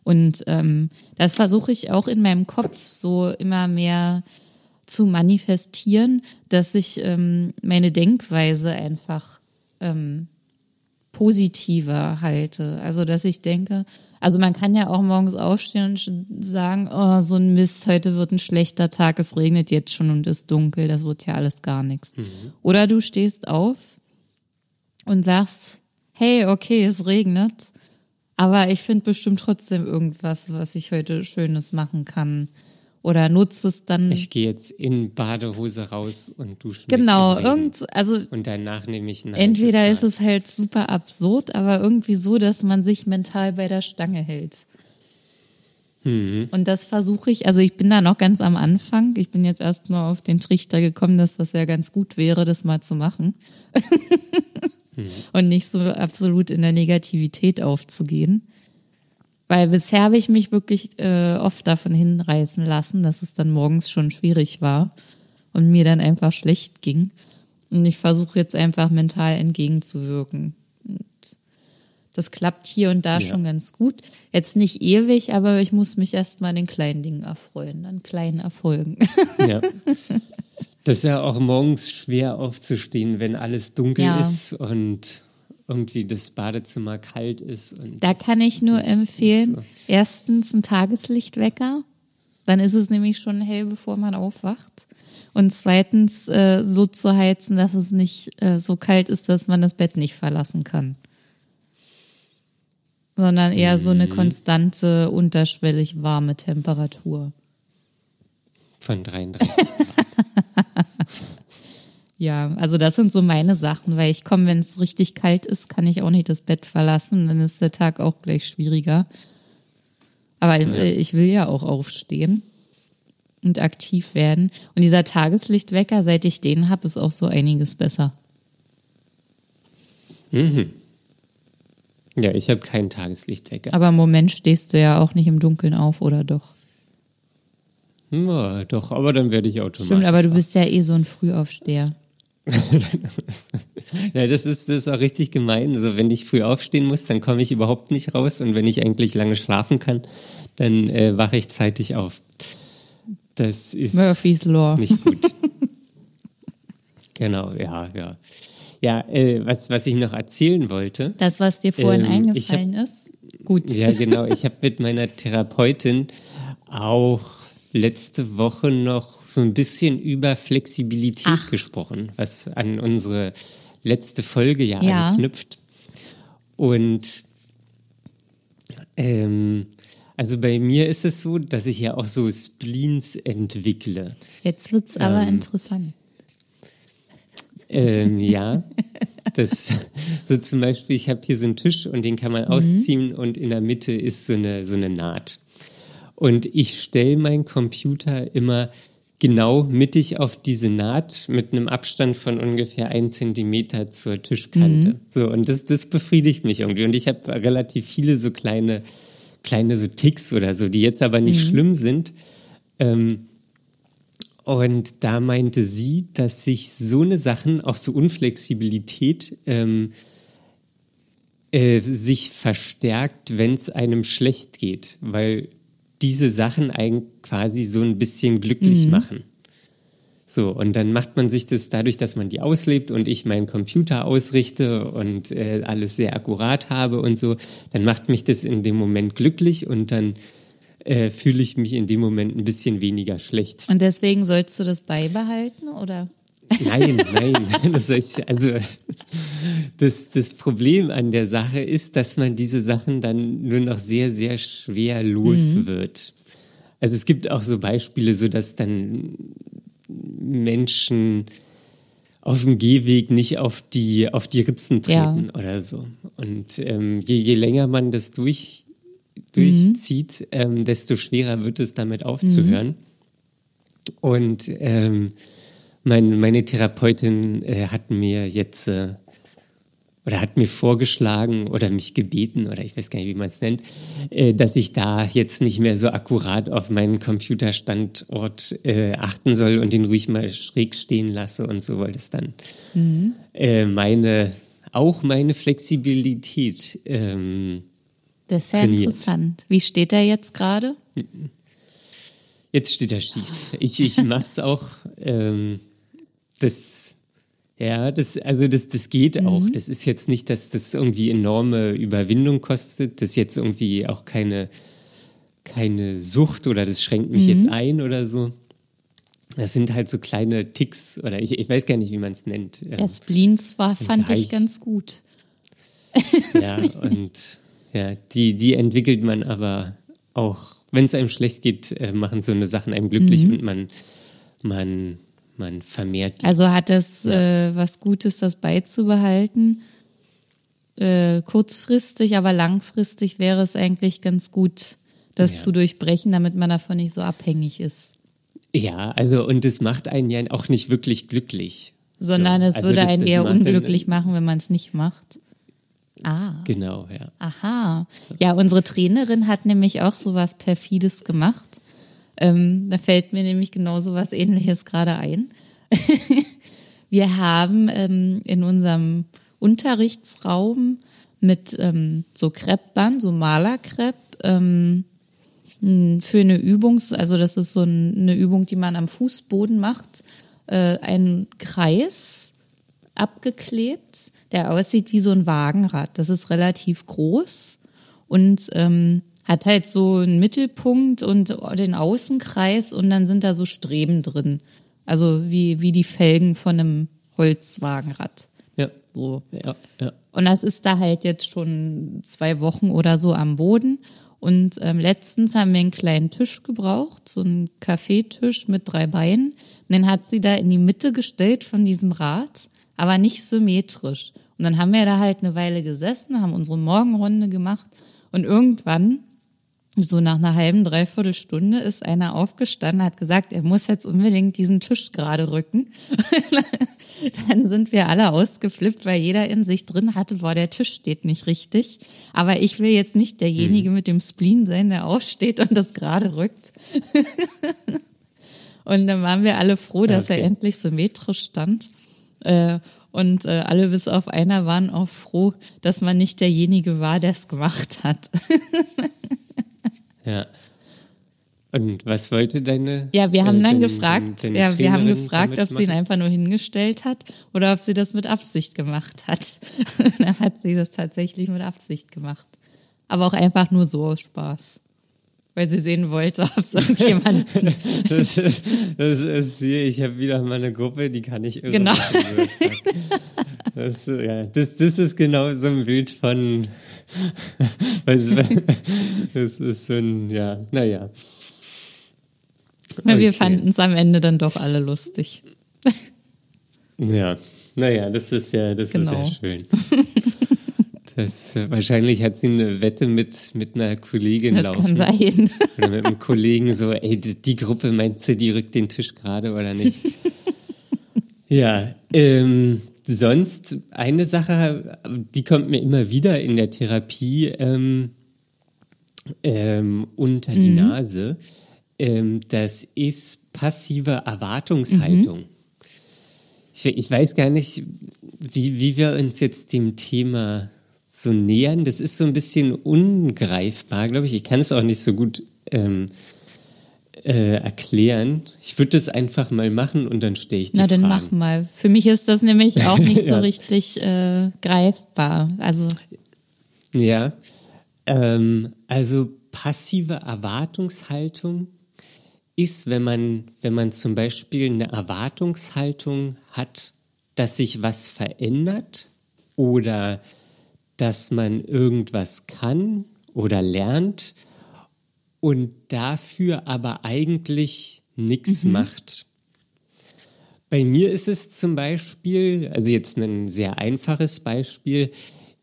Und ähm, das versuche ich auch in meinem Kopf so immer mehr zu manifestieren, dass ich ähm, meine Denkweise einfach ähm, positiver halte. Also, dass ich denke, also man kann ja auch morgens aufstehen und sagen, oh, so ein Mist, heute wird ein schlechter Tag, es regnet jetzt schon und ist dunkel, das wird ja alles gar nichts. Mhm. Oder du stehst auf und sagst, hey, okay, es regnet, aber ich finde bestimmt trotzdem irgendwas, was ich heute Schönes machen kann oder nutzt es dann. Ich gehe jetzt in Badehose raus und dusche Genau, irgend, also und danach nehme ich ein Entweder ist es halt super absurd, aber irgendwie so, dass man sich mental bei der Stange hält. Hm. Und das versuche ich, also ich bin da noch ganz am Anfang. Ich bin jetzt erst mal auf den Trichter gekommen, dass das ja ganz gut wäre, das mal zu machen. hm. Und nicht so absolut in der Negativität aufzugehen. Weil bisher habe ich mich wirklich äh, oft davon hinreißen lassen, dass es dann morgens schon schwierig war und mir dann einfach schlecht ging. Und ich versuche jetzt einfach mental entgegenzuwirken. Und das klappt hier und da ja. schon ganz gut. Jetzt nicht ewig, aber ich muss mich erstmal an den kleinen Dingen erfreuen, an kleinen Erfolgen. Ja. Das ist ja auch morgens schwer aufzustehen, wenn alles dunkel ja. ist und irgendwie das Badezimmer kalt ist. da kann ich nur empfehlen, so. erstens ein Tageslichtwecker, dann ist es nämlich schon hell, bevor man aufwacht. Und zweitens äh, so zu heizen, dass es nicht äh, so kalt ist, dass man das Bett nicht verlassen kann. Sondern eher so eine mhm. konstante, unterschwellig warme Temperatur. Von 33 Grad. Ja, also das sind so meine Sachen, weil ich komme, wenn es richtig kalt ist, kann ich auch nicht das Bett verlassen, dann ist der Tag auch gleich schwieriger. Aber ja. ich will ja auch aufstehen und aktiv werden. Und dieser Tageslichtwecker, seit ich den habe, ist auch so einiges besser. Mhm. Ja, ich habe keinen Tageslichtwecker. Aber im Moment stehst du ja auch nicht im Dunkeln auf, oder doch? Ja, doch, aber dann werde ich automatisch. Stimmt, aber du bist ja eh so ein Frühaufsteher. ja, das ist, das ist auch richtig gemein. So, wenn ich früh aufstehen muss, dann komme ich überhaupt nicht raus. Und wenn ich eigentlich lange schlafen kann, dann äh, wache ich zeitig auf. Das ist Murphy's Law. nicht gut. genau, ja, ja. Ja, äh, was, was ich noch erzählen wollte. Das, was dir vorhin ähm, eingefallen hab, ist. Gut. Ja, genau. Ich habe mit meiner Therapeutin auch letzte Woche noch so ein bisschen über Flexibilität Ach. gesprochen, was an unsere letzte Folge ja, ja. anknüpft. Und ähm, also bei mir ist es so, dass ich ja auch so Spleens entwickle. Jetzt wird's aber ähm, interessant. Ähm, ja, das so zum Beispiel, ich habe hier so einen Tisch und den kann man mhm. ausziehen und in der Mitte ist so eine so eine Naht. Und ich stelle meinen Computer immer genau mittig auf diese Naht mit einem Abstand von ungefähr ein Zentimeter zur Tischkante. Mhm. So, und das, das befriedigt mich irgendwie. Und ich habe relativ viele so kleine, kleine so Ticks oder so, die jetzt aber nicht mhm. schlimm sind. Ähm, Und da meinte sie, dass sich so eine Sachen, auch so Unflexibilität, ähm, äh, sich verstärkt, wenn es einem schlecht geht, weil diese Sachen einen quasi so ein bisschen glücklich mhm. machen. So, und dann macht man sich das dadurch, dass man die auslebt und ich meinen Computer ausrichte und äh, alles sehr akkurat habe und so, dann macht mich das in dem Moment glücklich und dann äh, fühle ich mich in dem Moment ein bisschen weniger schlecht. Und deswegen sollst du das beibehalten, oder? Nein, nein. Das heißt, also das, das Problem an der Sache ist, dass man diese Sachen dann nur noch sehr, sehr schwer los mhm. wird. Also es gibt auch so Beispiele, so dass dann Menschen auf dem Gehweg nicht auf die, auf die Ritzen treten ja. oder so. Und ähm, je, je länger man das durch, durchzieht, mhm. ähm, desto schwerer wird es damit aufzuhören. Mhm. Und ähm, mein, meine Therapeutin äh, hat mir jetzt äh, oder hat mir vorgeschlagen oder mich gebeten oder ich weiß gar nicht, wie man es nennt, äh, dass ich da jetzt nicht mehr so akkurat auf meinen Computerstandort äh, achten soll und den ruhig mal schräg stehen lasse und so, weil das dann mhm. äh, meine, auch meine Flexibilität ähm, Das ist ja trainiert. interessant. Wie steht er jetzt gerade? Jetzt steht er schief. Ich, ich mach's auch, ähm, das ja, das, also das, das geht mhm. auch. Das ist jetzt nicht, dass das irgendwie enorme Überwindung kostet. Das ist jetzt irgendwie auch keine, keine Sucht oder das schränkt mich mhm. jetzt ein oder so. Das sind halt so kleine Ticks oder ich, ich weiß gar nicht, wie man es nennt. Ja, Spleens war, fand ich ganz gut. Ja, und ja, die, die entwickelt man aber auch, wenn es einem schlecht geht, äh, machen so eine Sachen einem glücklich mhm. und man, man man vermehrt. Also hat es ja. äh, was Gutes, das beizubehalten. Äh, kurzfristig, aber langfristig wäre es eigentlich ganz gut, das ja. zu durchbrechen, damit man davon nicht so abhängig ist. Ja, also und es macht einen ja auch nicht wirklich glücklich. Sondern so. es also würde das, einen das eher unglücklich einen, machen, wenn man es nicht macht. Ah. Genau, ja. Aha. Ja, unsere Trainerin hat nämlich auch so was Perfides gemacht. Ähm, da fällt mir nämlich genau so was ähnliches gerade ein. wir haben ähm, in unserem Unterrichtsraum mit ähm, so Kreppband, so Malerkrepp, ähm, für eine Übung, also das ist so eine Übung, die man am Fußboden macht, äh, einen Kreis abgeklebt, der aussieht wie so ein Wagenrad. Das ist relativ groß und ähm, hat halt so einen Mittelpunkt und den Außenkreis und dann sind da so Streben drin. Also wie, wie die Felgen von einem Holzwagenrad. Ja. So. Ja, ja. Und das ist da halt jetzt schon zwei Wochen oder so am Boden. Und ähm, letztens haben wir einen kleinen Tisch gebraucht, so einen Kaffeetisch mit drei Beinen. Und den hat sie da in die Mitte gestellt von diesem Rad, aber nicht symmetrisch. Und dann haben wir da halt eine Weile gesessen, haben unsere Morgenrunde gemacht und irgendwann so nach einer halben, dreiviertel Stunde ist einer aufgestanden, hat gesagt, er muss jetzt unbedingt diesen Tisch gerade rücken. Dann sind wir alle ausgeflippt, weil jeder in sich drin hatte, boah, der Tisch steht nicht richtig. Aber ich will jetzt nicht derjenige mhm. mit dem Spleen sein, der aufsteht und das gerade rückt. und dann waren wir alle froh, dass okay. er endlich symmetrisch stand. Äh, und äh, alle bis auf einer waren auch froh, dass man nicht derjenige war, der es gemacht hat. Ja. Und was wollte deine? Ja, wir haben äh, dann deine, gefragt, deine ja, wir haben gefragt, ob sie ihn einfach nur hingestellt hat oder ob sie das mit Absicht gemacht hat. dann hat sie das tatsächlich mit Absicht gemacht. Aber auch einfach nur so aus Spaß. Weil sie sehen wollte, ob es irgendjemand. das, ist, das ist hier, ich habe wieder mal eine Gruppe, die kann ich irgendwie. Genau. Das, ja, das, das ist genau so ein Bild von das ist so ein, ja, naja. Okay. Wir fanden es am Ende dann doch alle lustig. Ja, naja, das ist ja, das genau. ist ja genau. schön. Das, äh, wahrscheinlich hat sie eine Wette mit, mit einer Kollegin das laufen. Das kann sein. Oder mit einem Kollegen so, ey, die, die Gruppe meint sie, die rückt den Tisch gerade oder nicht? Ja, ähm, sonst eine Sache, die kommt mir immer wieder in der Therapie ähm, ähm, unter die mhm. Nase. ähm, das ist passive Erwartungshaltung. Mhm. Ich, ich, weiß gar nicht, wie, wie wir uns jetzt dem Thema so nähern. Das ist so ein bisschen ungreifbar, glaube ich. Ich kann es auch nicht so gut ähm, äh, erklären. Ich würde das einfach mal machen und dann stehe ich die Na, dann Fragen. mach mal. Für mich ist das nämlich auch nicht so richtig äh, greifbar. Also ja, ähm, also passive Erwartungshaltung ist, wenn man, wenn man zum Beispiel eine Erwartungshaltung hat, dass sich was verändert oder dass man irgendwas kann oder lernt und dafür aber eigentlich nichts mhm. macht. Bei mir ist es zum Beispiel, also jetzt ein sehr einfaches Beispiel,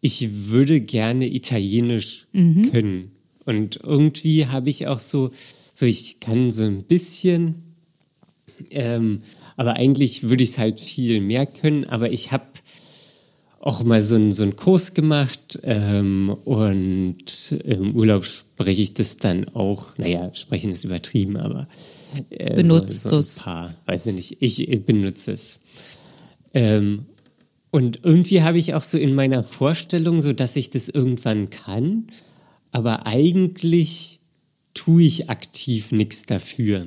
ich würde gerne Italienisch mhm. können. Und irgendwie habe ich auch so, so ich kann so ein bisschen, ähm, aber eigentlich würde ich es halt viel mehr können. Aber ich habe auch mal so einen, so einen Kurs gemacht ähm, und im Urlaub spreche ich das dann auch, naja, sprechen ist übertrieben, aber äh, benutzt so, so ein paar, weiß ich nicht, ich, ich benutze es. Ähm, und irgendwie habe ich auch so in meiner Vorstellung so, dass ich das irgendwann kann, aber eigentlich tue ich aktiv nichts dafür.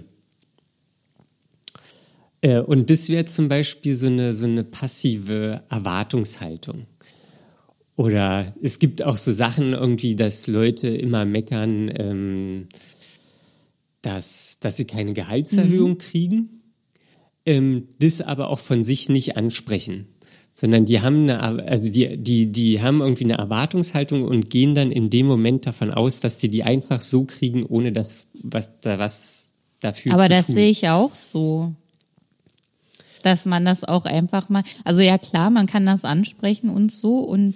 Äh, und das wäre zum Beispiel so eine, so eine passive Erwartungshaltung. Oder es gibt auch so Sachen irgendwie, dass Leute immer meckern, ähm, dass, dass sie keine Gehaltserhöhung mhm. kriegen, ähm, das aber auch von sich nicht ansprechen. Sondern die haben eine, also die, die, die haben irgendwie eine Erwartungshaltung und gehen dann in dem Moment davon aus, dass sie die einfach so kriegen, ohne dass was da was dafür Aber zu das tun. sehe ich auch so dass man das auch einfach mal, also ja klar, man kann das ansprechen und so und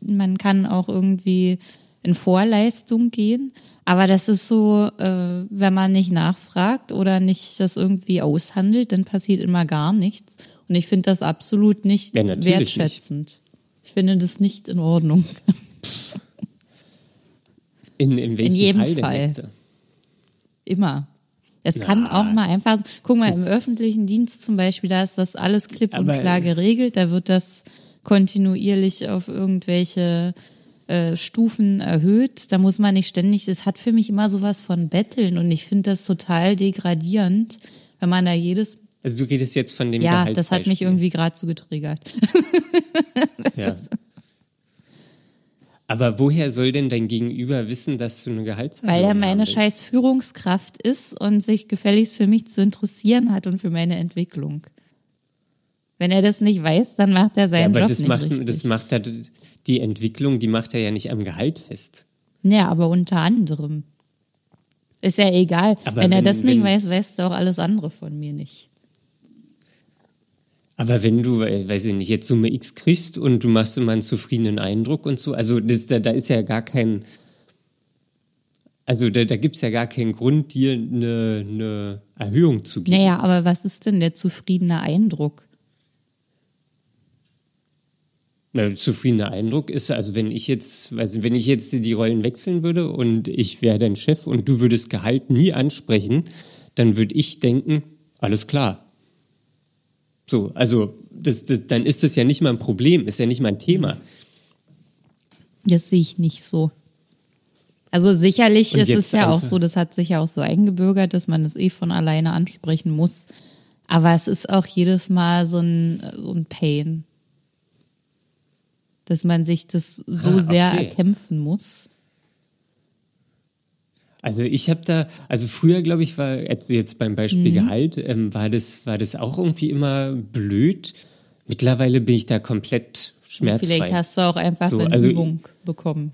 man kann auch irgendwie in Vorleistung gehen, aber das ist so, äh, wenn man nicht nachfragt oder nicht das irgendwie aushandelt, dann passiert immer gar nichts und ich finde das absolut nicht ja, wertschätzend. Nicht. Ich finde das nicht in Ordnung. In, in, in jedem Fall. Fall. Immer. Es Na, kann auch mal einfach, guck mal, im öffentlichen Dienst zum Beispiel, da ist das alles klipp und klar geregelt, da wird das kontinuierlich auf irgendwelche äh, Stufen erhöht. Da muss man nicht ständig, das hat für mich immer sowas von Betteln und ich finde das total degradierend, wenn man da jedes also du redest jetzt von dem Ja, das hat mich irgendwie gerade so getriggert. ja. Aber woher soll denn dein Gegenüber wissen, dass du eine Gehaltserhöhung Weil er meine scheiß Führungskraft ist und sich gefälligst für mich zu interessieren hat und für meine Entwicklung. Wenn er das nicht weiß, dann macht er seinen ja, aber Job das nicht macht, richtig. Das macht er, die Entwicklung, die macht er ja nicht am Gehalt fest. Ja, aber unter anderem. Ist ja egal. Aber wenn, wenn er das nicht weiß, weißt du auch alles andere von mir nicht. Aber wenn du, weiß ich nicht, jetzt Summe X kriegst und du machst immer einen zufriedenen Eindruck und so, also das, da, da ist ja gar kein, also da, da gibt es ja gar keinen Grund, dir eine, eine Erhöhung zu geben. Naja, aber was ist denn der zufriedene Eindruck? Na, zufriedener Eindruck ist, also wenn ich jetzt, also wenn ich jetzt die Rollen wechseln würde und ich wäre dein Chef und du würdest Gehalt nie ansprechen, dann würde ich denken, alles klar, so, also das, das, dann ist das ja nicht mal ein Problem, ist ja nicht mal ein Thema. Das sehe ich nicht so. Also sicherlich ist es ja auch so, das hat sich ja auch so eingebürgert, dass man es eh von alleine ansprechen muss. Aber es ist auch jedes Mal so ein, so ein Pain. Dass man sich das so ah, okay. sehr erkämpfen muss. Also ich habe da, also früher glaube ich war jetzt, jetzt beim Beispiel mhm. Gehalt ähm, war das war das auch irgendwie immer blöd. Mittlerweile bin ich da komplett schmerzfrei. Vielleicht hast du auch einfach so, eine also, Übung bekommen.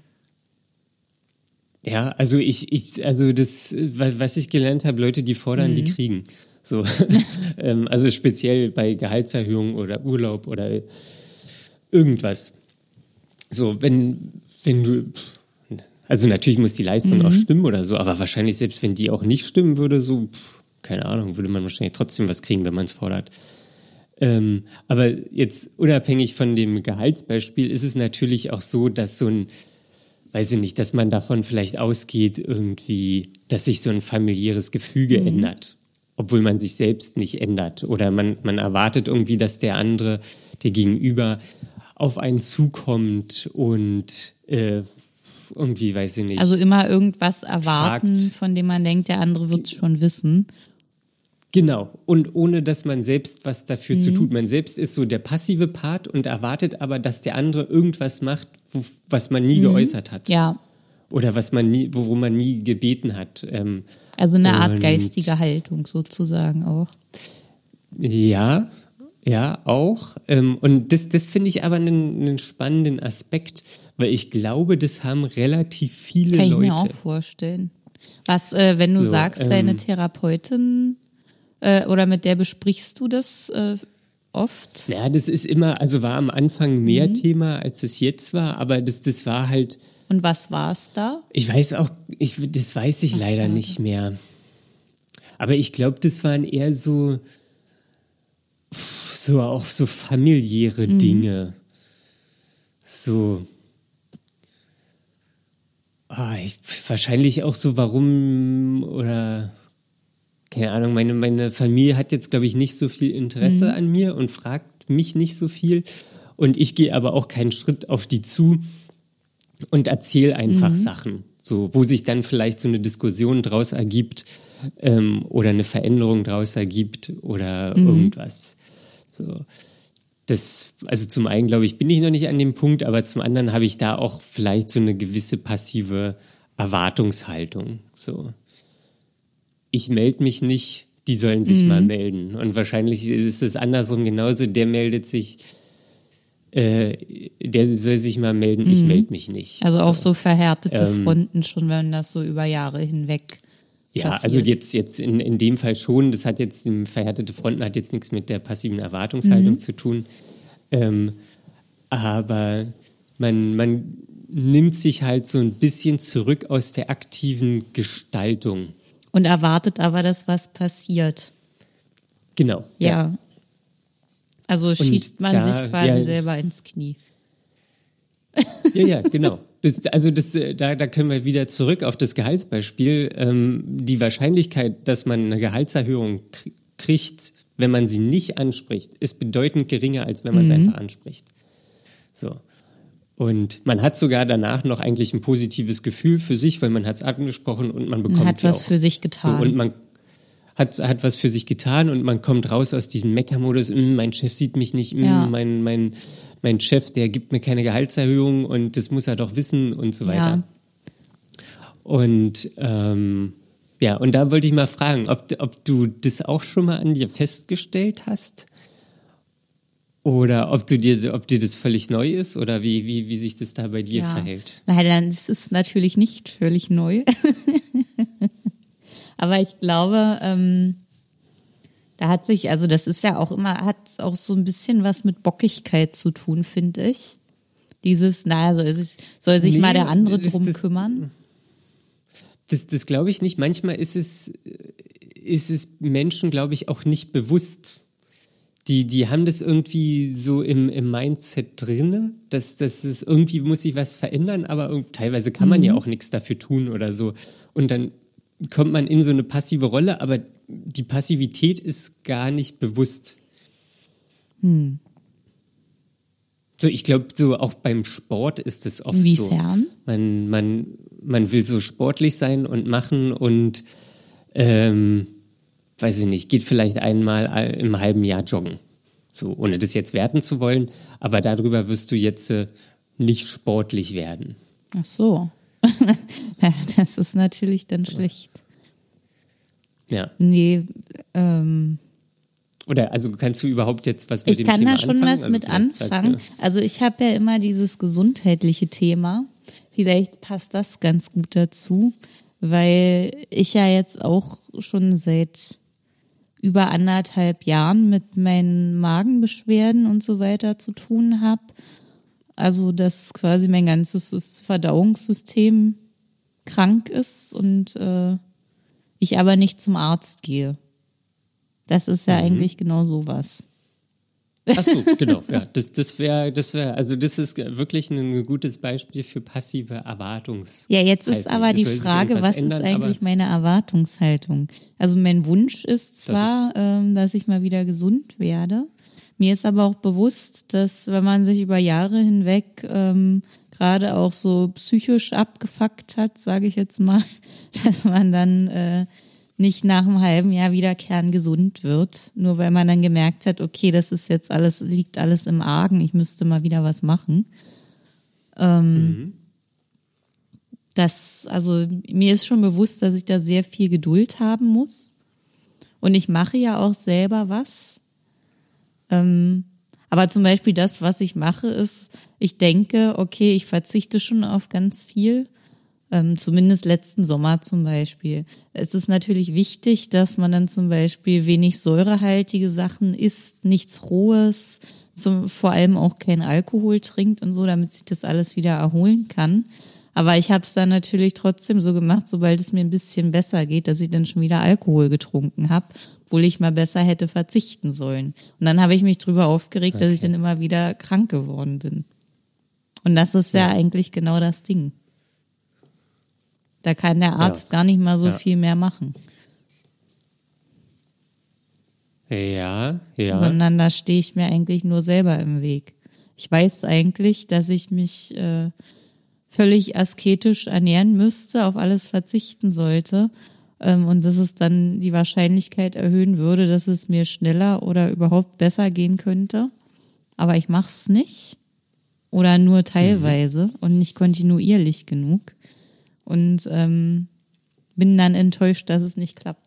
Ja, also ich, ich, also das, was ich gelernt habe, Leute, die fordern, mhm. die kriegen. So, ähm, also speziell bei Gehaltserhöhungen oder Urlaub oder irgendwas. So, wenn, wenn du, also natürlich muss die Leistung mhm. auch stimmen oder so, aber wahrscheinlich selbst wenn die auch nicht stimmen würde, so, pff, keine Ahnung, würde man wahrscheinlich trotzdem was kriegen, wenn man es fordert. Ähm, aber jetzt unabhängig von dem Gehaltsbeispiel ist es natürlich auch so, dass so ein weiß ich nicht, dass man davon vielleicht ausgeht, irgendwie, dass sich so ein familiäres Gefüge mhm. ändert, obwohl man sich selbst nicht ändert. Oder man, man erwartet irgendwie, dass der andere, der Gegenüber, auf einen zukommt und äh, irgendwie, weiß ich nicht. Also immer irgendwas erwarten, fragt. von dem man denkt, der andere wird es schon wissen. Genau. Und ohne, dass man selbst was dafür mhm. zu tun. Man selbst ist so der passive Part und erwartet aber, dass der andere irgendwas macht, wo, was man nie mhm. geäußert hat. Ja. Oder was man nie, worum man nie gebeten hat. Ähm, also eine Art geistige Haltung sozusagen auch. Ja, ja, auch. Ähm, und das, das finde ich aber einen, einen spannenden Aspekt, weil ich glaube, das haben relativ viele Kann Leute. Kann ich mir auch vorstellen. Was, äh, wenn du so, sagst, ähm, deine Therapeutin äh, oder mit der besprichst du das äh, oft? Ja, das ist immer, also war am Anfang mehr mhm. Thema, als es jetzt war, aber das, das war halt. Und was war es da? Ich weiß auch, ich, das weiß ich Ach, leider schade. nicht mehr. Aber ich glaube, das waren eher so, so auch so familiäre mhm. Dinge. So. Oh, ich, wahrscheinlich auch so, warum oder keine Ahnung, meine, meine Familie hat jetzt, glaube ich, nicht so viel Interesse mhm. an mir und fragt mich nicht so viel. Und ich gehe aber auch keinen Schritt auf die zu und erzähle einfach mhm. Sachen, so, wo sich dann vielleicht so eine Diskussion draus ergibt ähm, oder eine Veränderung draus ergibt oder mhm. irgendwas. So. Das, also zum einen, glaube ich, bin ich noch nicht an dem Punkt, aber zum anderen habe ich da auch vielleicht so eine gewisse passive Erwartungshaltung. So ich melde mich nicht, die sollen sich mhm. mal melden. Und wahrscheinlich ist es andersrum genauso, der meldet sich, äh, der soll sich mal melden, mhm. ich melde mich nicht. Also auch so, so verhärtete ähm, Fronten schon, wenn das so über Jahre hinweg. Ja, passiert. also jetzt, jetzt in, in dem Fall schon, das hat jetzt, verhärtete Fronten hat jetzt nichts mit der passiven Erwartungshaltung mhm. zu tun. Ähm, aber man, man nimmt sich halt so ein bisschen zurück aus der aktiven Gestaltung und erwartet aber, dass was passiert. Genau. Ja. ja. Also schießt man da, sich quasi ja, selber ins Knie. Ja, ja, genau. Das, also das, da, da können wir wieder zurück auf das Gehaltsbeispiel. Ähm, die Wahrscheinlichkeit, dass man eine Gehaltserhöhung kriegt, wenn man sie nicht anspricht, ist bedeutend geringer, als wenn man mhm. sie einfach anspricht. So. Und man hat sogar danach noch eigentlich ein positives Gefühl für sich, weil man hat es angesprochen und man bekommt man hat was auch. für sich getan. So, und man hat, hat was für sich getan und man kommt raus aus diesem Meckermodus, mm, mein Chef sieht mich nicht, mm, ja. mein, mein, mein Chef, der gibt mir keine Gehaltserhöhung und das muss er doch wissen und so weiter. Ja. Und ähm, ja, und da wollte ich mal fragen, ob, ob du das auch schon mal an dir festgestellt hast oder ob du dir, ob dir das völlig neu ist oder wie, wie, wie sich das da bei dir ja. verhält. Nein, das ist natürlich nicht völlig neu. Aber ich glaube, ähm, da hat sich, also das ist ja auch immer, hat auch so ein bisschen was mit Bockigkeit zu tun, finde ich. Dieses, naja, soll sich, soll sich nee, mal der andere drum das, kümmern? Das, das glaube ich nicht. Manchmal ist es, ist es Menschen, glaube ich, auch nicht bewusst die, die haben das irgendwie so im, im Mindset drinne, dass, dass es irgendwie muss sich was verändern, aber teilweise kann man mhm. ja auch nichts dafür tun oder so. Und dann kommt man in so eine passive Rolle, aber die Passivität ist gar nicht bewusst. Hm. So, ich glaube, so auch beim Sport ist es oft Inwiefern? so. Man, man, man will so sportlich sein und machen und ähm, weiß ich nicht, geht vielleicht einmal im halben Jahr joggen. So, ohne das jetzt werten zu wollen, aber darüber wirst du jetzt äh, nicht sportlich werden. Ach so. das ist natürlich dann schlecht. Ja. Nee, ähm. Oder also kannst du überhaupt jetzt was mit ich dem Thema anfangen? Ich kann da schon was also mit anfangen. Also ich habe ja immer dieses gesundheitliche Thema. Vielleicht passt das ganz gut dazu, weil ich ja jetzt auch schon seit über anderthalb Jahren mit meinen Magenbeschwerden und so weiter zu tun habe. Also, dass quasi mein ganzes Verdauungssystem krank ist und äh, ich aber nicht zum Arzt gehe. Das ist ja mhm. eigentlich genau sowas. Ach so, genau. Ja, das, das wäre, das wäre, also das ist wirklich ein gutes Beispiel für passive Erwartungs. Ja, jetzt ist aber die Frage, was ändern, ist eigentlich meine Erwartungshaltung? Also mein Wunsch ist zwar, das ist, ähm, dass ich mal wieder gesund werde. Mir ist aber auch bewusst, dass wenn man sich über Jahre hinweg ähm, gerade auch so psychisch abgefuckt hat, sage ich jetzt mal, dass man dann äh, nicht nach einem halben Jahr wieder kerngesund wird, nur weil man dann gemerkt hat, okay, das ist jetzt alles, liegt alles im Argen, ich müsste mal wieder was machen. Ähm, mhm. Das, also mir ist schon bewusst, dass ich da sehr viel Geduld haben muss. Und ich mache ja auch selber was. Ähm, aber zum Beispiel das, was ich mache, ist, ich denke, okay, ich verzichte schon auf ganz viel ähm, zumindest letzten Sommer zum Beispiel. Es ist natürlich wichtig, dass man dann zum Beispiel wenig säurehaltige Sachen isst, nichts Rohes, zum, vor allem auch kein Alkohol trinkt und so, damit sich das alles wieder erholen kann. Aber ich habe es dann natürlich trotzdem so gemacht, sobald es mir ein bisschen besser geht, dass ich dann schon wieder Alkohol getrunken habe, obwohl ich mal besser hätte verzichten sollen. Und dann habe ich mich drüber aufgeregt, okay. dass ich dann immer wieder krank geworden bin. Und das ist ja, ja eigentlich genau das Ding. Da kann der Arzt ja. gar nicht mal so ja. viel mehr machen. Ja, ja. Sondern da stehe ich mir eigentlich nur selber im Weg. Ich weiß eigentlich, dass ich mich äh, völlig asketisch ernähren müsste, auf alles verzichten sollte ähm, und dass es dann die Wahrscheinlichkeit erhöhen würde, dass es mir schneller oder überhaupt besser gehen könnte. Aber ich mache es nicht oder nur teilweise mhm. und nicht kontinuierlich genug und ähm, bin dann enttäuscht, dass es nicht klappt.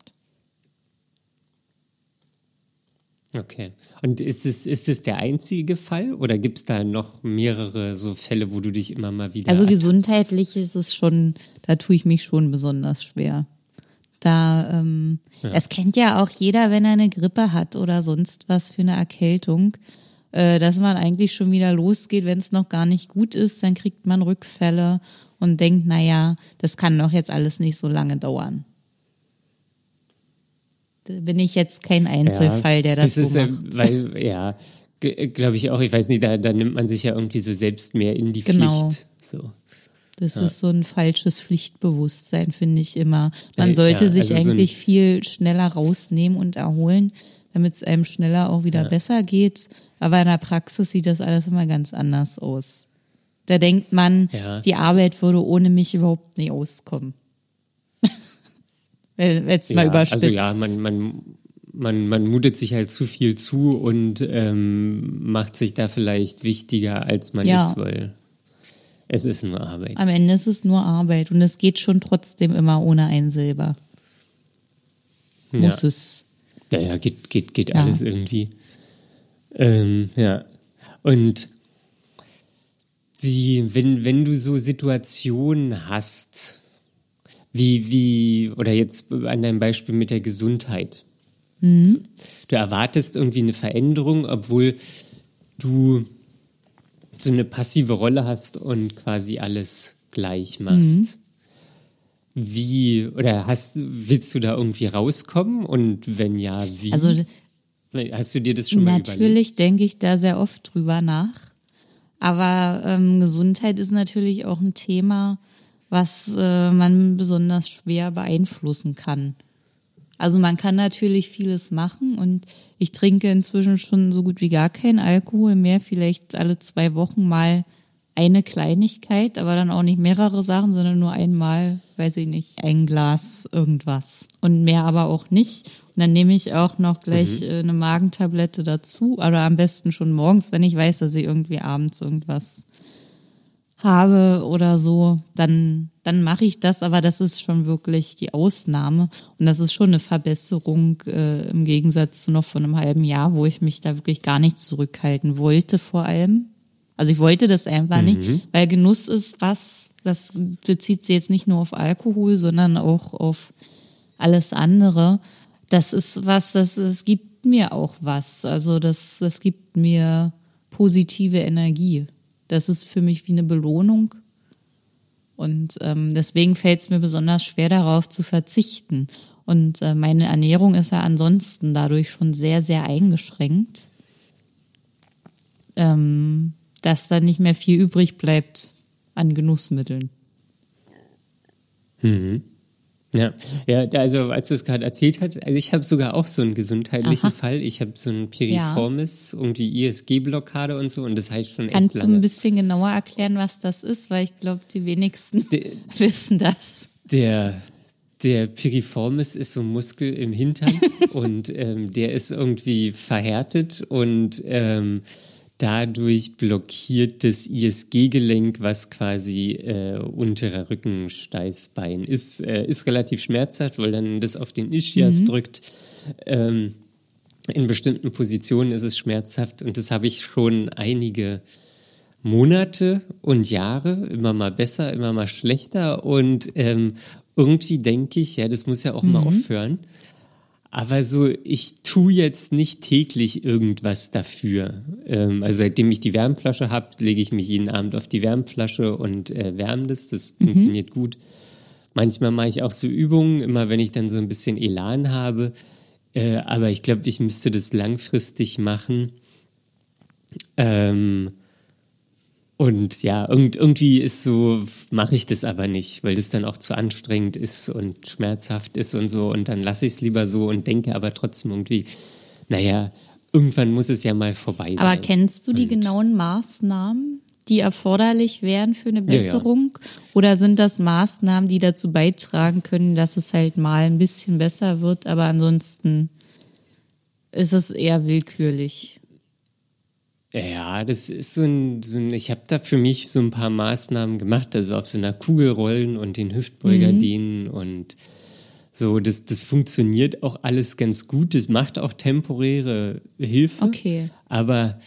Okay. Und ist es, ist es der einzige Fall oder gibt es da noch mehrere so Fälle, wo du dich immer mal wieder. Also gesundheitlich ist es schon, da tue ich mich schon besonders schwer. Da, ähm, ja. das kennt ja auch jeder, wenn er eine Grippe hat oder sonst was für eine Erkältung, äh, dass man eigentlich schon wieder losgeht, wenn es noch gar nicht gut ist, dann kriegt man Rückfälle und denkt, naja, das kann doch jetzt alles nicht so lange dauern. Bin ich jetzt kein Einzelfall, ja, der das, das so ist, macht. Weil, ja, glaube ich auch, ich weiß nicht, da, da nimmt man sich ja irgendwie so selbst mehr in die genau. Pflicht. So. Das ja. ist so ein falsches Pflichtbewusstsein, finde ich immer. Man sollte ja, also sich eigentlich so viel schneller rausnehmen und erholen, damit es einem schneller auch wieder ja. besser geht. Aber in der Praxis sieht das alles immer ganz anders aus. Da denkt man, die Arbeit würde ohne mich überhaupt nicht auskommen. Jetzt mal ja, überspitzt. Also ja, man, man, man, man mutet sich halt zu viel zu und ähm, macht sich da vielleicht wichtiger, als man ja. ist, weil es ist nur Arbeit. Am Ende ist es nur Arbeit und es geht schon trotzdem immer ohne ein Silber. Muss ja. es. Ja, ja, geht, geht, geht ja. alles irgendwie. Ähm, ja. Und wie, wenn, wenn du so Situationen hast, wie, wie, oder jetzt an deinem Beispiel mit der Gesundheit. Mhm. Du erwartest irgendwie eine Veränderung, obwohl du so eine passive Rolle hast und quasi alles gleich machst. Mhm. Wie, oder hast, willst du da irgendwie rauskommen? Und wenn ja, wie? Also, hast du dir das schon mal überlegt? Natürlich denke ich da sehr oft drüber nach. Aber ähm, Gesundheit ist natürlich auch ein Thema, was äh, man besonders schwer beeinflussen kann. Also man kann natürlich vieles machen und ich trinke inzwischen schon so gut wie gar keinen Alkohol mehr, vielleicht alle zwei Wochen mal eine Kleinigkeit, aber dann auch nicht mehrere Sachen, sondern nur einmal, weiß ich nicht, ein Glas irgendwas und mehr aber auch nicht. Und dann nehme ich auch noch gleich mhm. Äh, eine Magentablette dazu, oder am besten schon morgens, wenn ich weiß, dass ich irgendwie abends irgendwas habe oder so, dann, dann mache ich das, aber das ist schon wirklich die Ausnahme. Und das ist schon eine Verbesserung äh, im Gegensatz zu noch vor einem halben Jahr, wo ich mich da wirklich gar nicht zurückhalten wollte, vor allem. Also ich wollte das einfach mhm. nicht, weil Genuss ist was, das bezieht sich jetzt nicht nur auf Alkohol, sondern auch auf alles andere das ist was, das, das gibt mir auch was. Also das, das gibt mir positive Energie. Das ist für mich wie eine Belohnung. Und ähm, deswegen fällt es mir besonders schwer darauf zu verzichten. Und äh, meine Ernährung ist ja ansonsten dadurch schon sehr, sehr eingeschränkt. ähm, dass da nicht mehr viel übrig bleibt an Genussmitteln. Mhm. Ja, ja, also als du es gerade erzählt hast, also ich habe sogar auch so einen gesundheitlichen Aha. Fall. Ich habe so einen Piriformis, ja. irgendwie ISG-Blockade und so und das heißt schon Kannst echt lange. du ein bisschen genauer erklären, was das ist? Weil ich glaube, die wenigsten der, wissen das. Der, der Piriformis ist so ein Muskel im Hintern und ähm, der ist irgendwie verhärtet und ähm, dadurch blockiert das ISG-Gelenk, was quasi äh, unterer Rückensteißbein ist, äh, ist relativ schmerzhaft, weil dann das auf den Ischias mhm. drückt. Ähm, in bestimmten Positionen ist es schmerzhaft und das habe ich schon einige Monate und Jahre, immer mal besser, immer mal schlechter und ähm, irgendwie denke ich, ja, das muss ja auch mhm. mal aufhören. Aber so, ich tue jetzt nicht täglich irgendwas dafür. Ähm, also seitdem ich die Wärmflasche habe, lege ich mich jeden Abend auf die Wärmflasche und äh, wärme das. Das mhm. funktioniert gut. Manchmal mache ich auch so Übungen, immer wenn ich dann so ein bisschen Elan habe. Äh, aber ich glaube, ich müsste das langfristig machen. Ähm, und ja, irgendwie ist so, mache ich das aber nicht, weil das dann auch zu anstrengend ist und schmerzhaft ist und so. Und dann lasse ich es lieber so und denke aber trotzdem irgendwie, naja, irgendwann muss es ja mal vorbei sein. Aber kennst du die und genauen Maßnahmen, die erforderlich wären für eine Besserung? Ja, ja. Oder sind das Maßnahmen, die dazu beitragen können, dass es halt mal ein bisschen besser wird, aber ansonsten ist es eher willkürlich? Ja, das ist so ein, so ein ich habe da für mich so ein paar Maßnahmen gemacht, also auf so einer Kugel rollen und den Hüftbeuger mhm. dehnen und so, das, das funktioniert auch alles ganz gut. Das macht auch temporäre Hilfe. Okay. Aber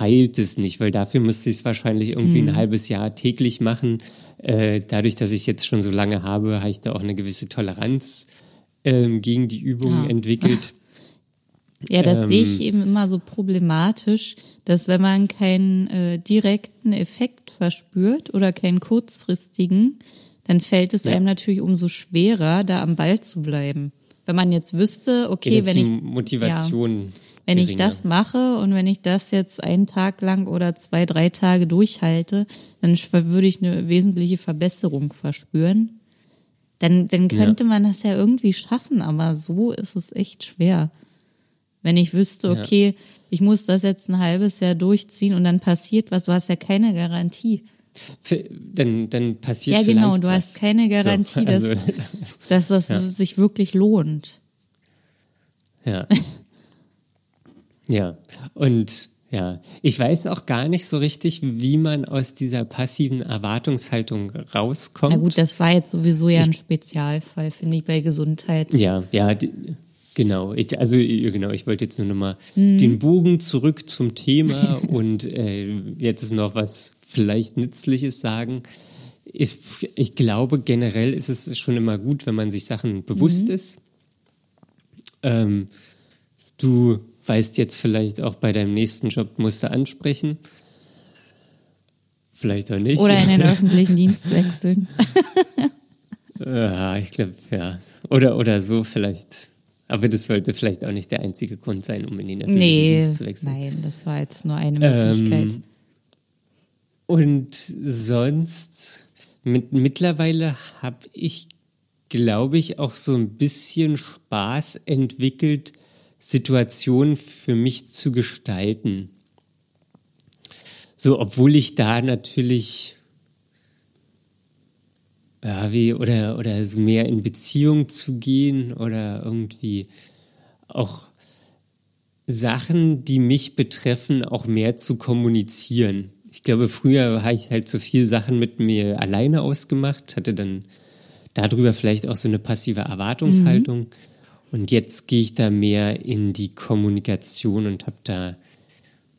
heilt es nicht, weil dafür müsste ich es wahrscheinlich irgendwie mhm. ein halbes Jahr täglich machen. Äh, dadurch, dass ich jetzt schon so lange habe, habe ich da auch eine gewisse Toleranz ähm, gegen die Übungen ah. entwickelt. Ja, das ähm, sehe ich eben immer so problematisch, dass wenn man keinen äh, direkten Effekt verspürt oder keinen kurzfristigen, dann fällt es ja. einem natürlich umso schwerer, da am Ball zu bleiben. Wenn man jetzt wüsste, okay, wenn ich Motivation ja, wenn ich das mache und wenn ich das jetzt einen Tag lang oder zwei, drei Tage durchhalte, dann würde ich eine wesentliche Verbesserung verspüren. Dann, dann könnte ja. man das ja irgendwie schaffen, aber so ist es echt schwer. Wenn ich wüsste, okay, ja. ich muss das jetzt ein halbes Jahr durchziehen und dann passiert was, du hast ja keine Garantie. Dann, dann passiert Ja, genau, du was. hast keine Garantie, so, also, dass, dass das ja. sich wirklich lohnt. Ja. ja. Und ja, ich weiß auch gar nicht so richtig, wie man aus dieser passiven Erwartungshaltung rauskommt. Na gut, das war jetzt sowieso ja ein Spezialfall, finde ich, bei Gesundheit. Ja, ja, die, Genau, ich, also genau, ich wollte jetzt nur nochmal mhm. den Bogen zurück zum Thema und äh, jetzt noch was vielleicht Nützliches sagen. Ich, ich, glaube, generell ist es schon immer gut, wenn man sich Sachen bewusst mhm. ist. Ähm, du weißt jetzt vielleicht auch bei deinem nächsten Job musst du ansprechen. Vielleicht auch nicht. Oder in den öffentlichen Dienst wechseln. ja, ich glaube, ja. Oder, oder so vielleicht aber das sollte vielleicht auch nicht der einzige Grund sein, um in den öffentlichen nee, Dienst zu wechseln. Nein, das war jetzt nur eine Möglichkeit. Ähm, und sonst, mit, mittlerweile habe ich, glaube ich, auch so ein bisschen Spaß entwickelt, Situationen für mich zu gestalten. So, obwohl ich da natürlich ja, wie, oder, oder so mehr in Beziehung zu gehen oder irgendwie auch Sachen, die mich betreffen, auch mehr zu kommunizieren. Ich glaube, früher habe ich halt so viel Sachen mit mir alleine ausgemacht, hatte dann darüber vielleicht auch so eine passive Erwartungshaltung. Mhm. Und jetzt gehe ich da mehr in die Kommunikation und habe da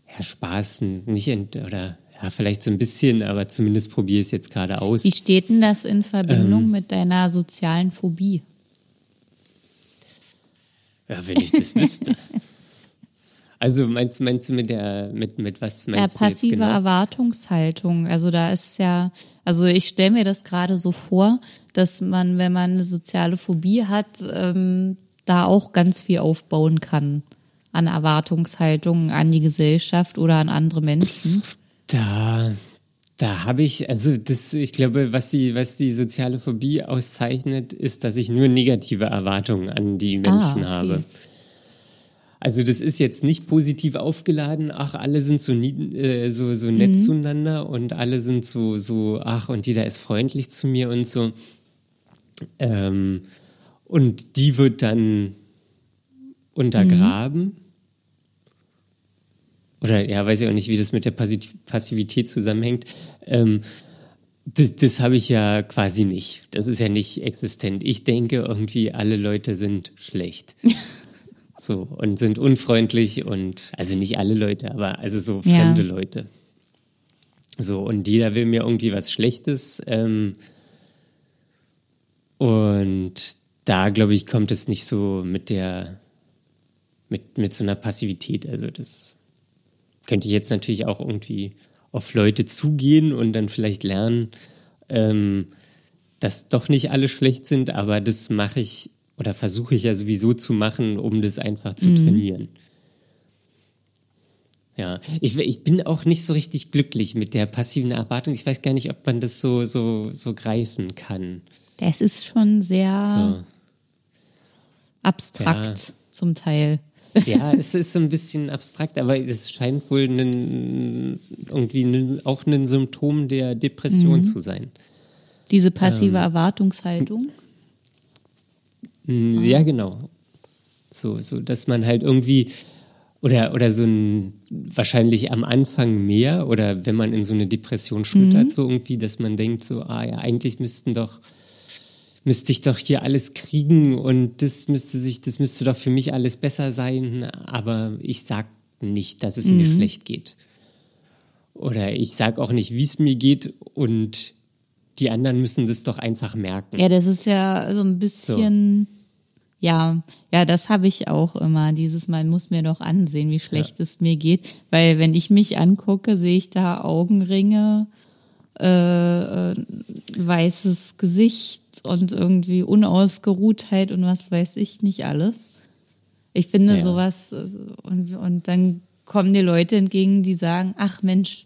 ja, Spaß, nicht ent oder ja, vielleicht so ein bisschen, aber zumindest probiere ich es jetzt gerade aus. Wie steht denn das in Verbindung ähm, mit deiner sozialen Phobie? Ja, wenn ich das wüsste. Also meinst, meinst du mit der, mit, mit was meinst ja, passive genau? Erwartungshaltung. Also da ist ja, also ich stelle mir das gerade so vor, dass man, wenn man eine soziale Phobie hat, ähm, da auch ganz viel aufbauen kann. an Erwartungshaltungen an die Gesellschaft oder an andere Menschen? Da, da habe ich, also das, ich glaube, was die, was die soziale Phobie auszeichnet, ist, dass ich nur negative Erwartungen an die ah, Menschen ah, okay. habe. Also das ist jetzt nicht positiv aufgeladen, ach, alle sind so, äh, so, so nett mhm. zueinander und alle sind so, so, ach, und jeder ist freundlich zu mir und so. Ähm, und die wird dann untergraben. Mhm. Oder ja, weiß ich auch nicht, wie das mit der Passivität zusammenhängt. Ähm, das, das habe ich ja quasi nicht. Das ist ja nicht existent. Ich denke irgendwie, alle Leute sind schlecht. so und sind unfreundlich und also nicht alle Leute, aber also so fremde ja. Leute. So und jeder will mir irgendwie was Schlechtes. Ähm, und da glaube ich kommt es nicht so mit der mit, mit so einer Passivität. Also das könnte ich jetzt natürlich auch irgendwie auf Leute zugehen und dann vielleicht lernen, ähm, dass doch nicht alle schlecht sind, aber das mache ich oder versuche ich ja sowieso zu machen, um das einfach zu mhm. trainieren. Ja, ich, ich bin auch nicht so richtig glücklich mit der passiven Erwartung. Ich weiß gar nicht, ob man das so, so, so greifen kann. Das ist schon sehr so. abstrakt ja. zum Teil. Ja, es ist so ein bisschen abstrakt, aber es scheint wohl ein, irgendwie ein, auch ein Symptom der Depression mhm. zu sein. Diese passive ähm, Erwartungshaltung? Ja, genau. So, so, dass man halt irgendwie oder, oder so ein, wahrscheinlich am Anfang mehr oder wenn man in so eine Depression schlittert, mhm. so irgendwie, dass man denkt so, ah ja, eigentlich müssten doch müsste ich doch hier alles kriegen und das müsste sich, das müsste doch für mich alles besser sein, aber ich sag nicht, dass es mhm. mir schlecht geht. Oder ich sag auch nicht, wie es mir geht und die anderen müssen das doch einfach merken. Ja, das ist ja so ein bisschen, so. ja, ja, das habe ich auch immer. Dieses Mal muss mir doch ansehen, wie schlecht ja. es mir geht, weil wenn ich mich angucke, sehe ich da Augenringe, äh, äh, weißes Gesicht und irgendwie Unausgeruhtheit und was weiß ich nicht alles. Ich finde ja. sowas und, und dann kommen dir Leute entgegen, die sagen, ach Mensch,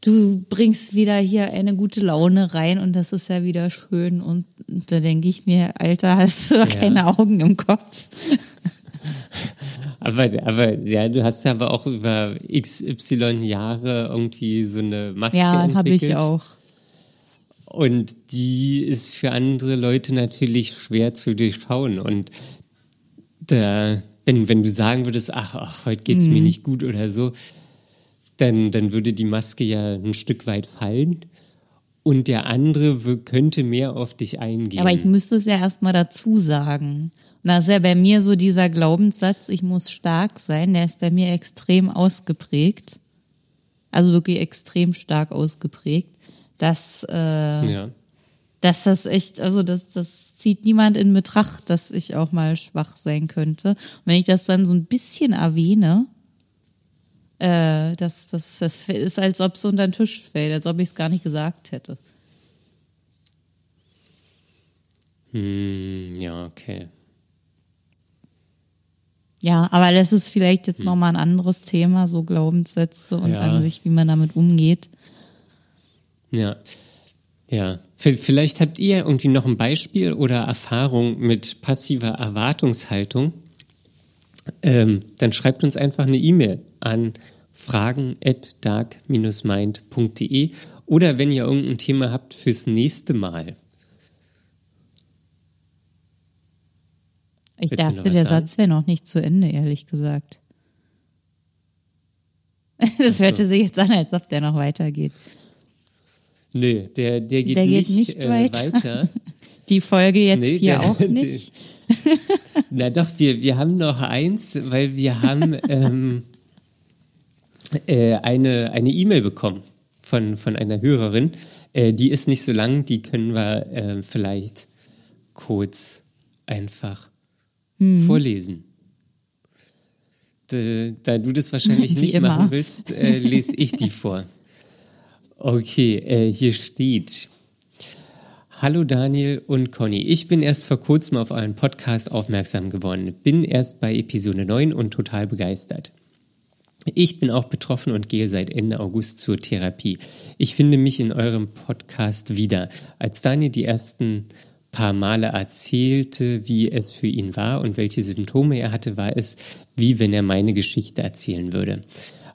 du bringst wieder hier eine gute Laune rein und das ist ja wieder schön. Und, und da denke ich mir, Alter, hast du ja. keine Augen im Kopf. Aber, aber ja, du hast ja aber auch über XY Jahre irgendwie so eine Maske ja, entwickelt. Ja, habe ich auch. Und die ist für andere Leute natürlich schwer zu durchschauen. Und da, wenn, wenn du sagen würdest, ach, ach heute geht's mhm. mir nicht gut oder so, dann, dann würde die Maske ja ein Stück weit fallen. Und der andere könnte mehr auf dich eingehen. Aber ich müsste es ja erstmal dazu sagen. Na, ist ja bei mir so dieser Glaubenssatz, ich muss stark sein, der ist bei mir extrem ausgeprägt. Also wirklich extrem stark ausgeprägt, dass, äh, ja. dass das echt, also das, das zieht niemand in Betracht, dass ich auch mal schwach sein könnte. Und wenn ich das dann so ein bisschen erwähne, äh, das, das, das ist, als ob es unter den Tisch fällt, als ob ich es gar nicht gesagt hätte. Hm, ja, okay. Ja, aber das ist vielleicht jetzt hm. nochmal ein anderes Thema, so Glaubenssätze und ja. an sich, wie man damit umgeht. Ja. Ja, vielleicht habt ihr irgendwie noch ein Beispiel oder Erfahrung mit passiver Erwartungshaltung. Ähm, dann schreibt uns einfach eine E-Mail an fragen at dark-mind.de oder wenn ihr irgendein Thema habt fürs nächste Mal. Ich Willst dachte, der sagen? Satz wäre noch nicht zu Ende, ehrlich gesagt. Das so. hörte sich jetzt an, als ob der noch weitergeht. Nö, der, der geht, der nicht, geht nicht äh, weiter. Die Folge jetzt nee, hier der, auch nicht. na doch, wir, wir haben noch eins, weil wir haben ähm, äh, eine eine E-Mail bekommen von, von einer Hörerin. Äh, die ist nicht so lang, die können wir äh, vielleicht kurz einfach hm. vorlesen. Da, da, du das wahrscheinlich nicht immer. machen willst, äh, lese ich die vor. Okay, äh, hier steht. Hallo Daniel und Conny. Ich bin erst vor kurzem auf euren Podcast aufmerksam geworden. Bin erst bei Episode 9 und total begeistert. Ich bin auch betroffen und gehe seit Ende August zur Therapie. Ich finde mich in eurem Podcast wieder. Als Daniel die ersten paar Male erzählte, wie es für ihn war und welche Symptome er hatte, war es, wie wenn er meine Geschichte erzählen würde.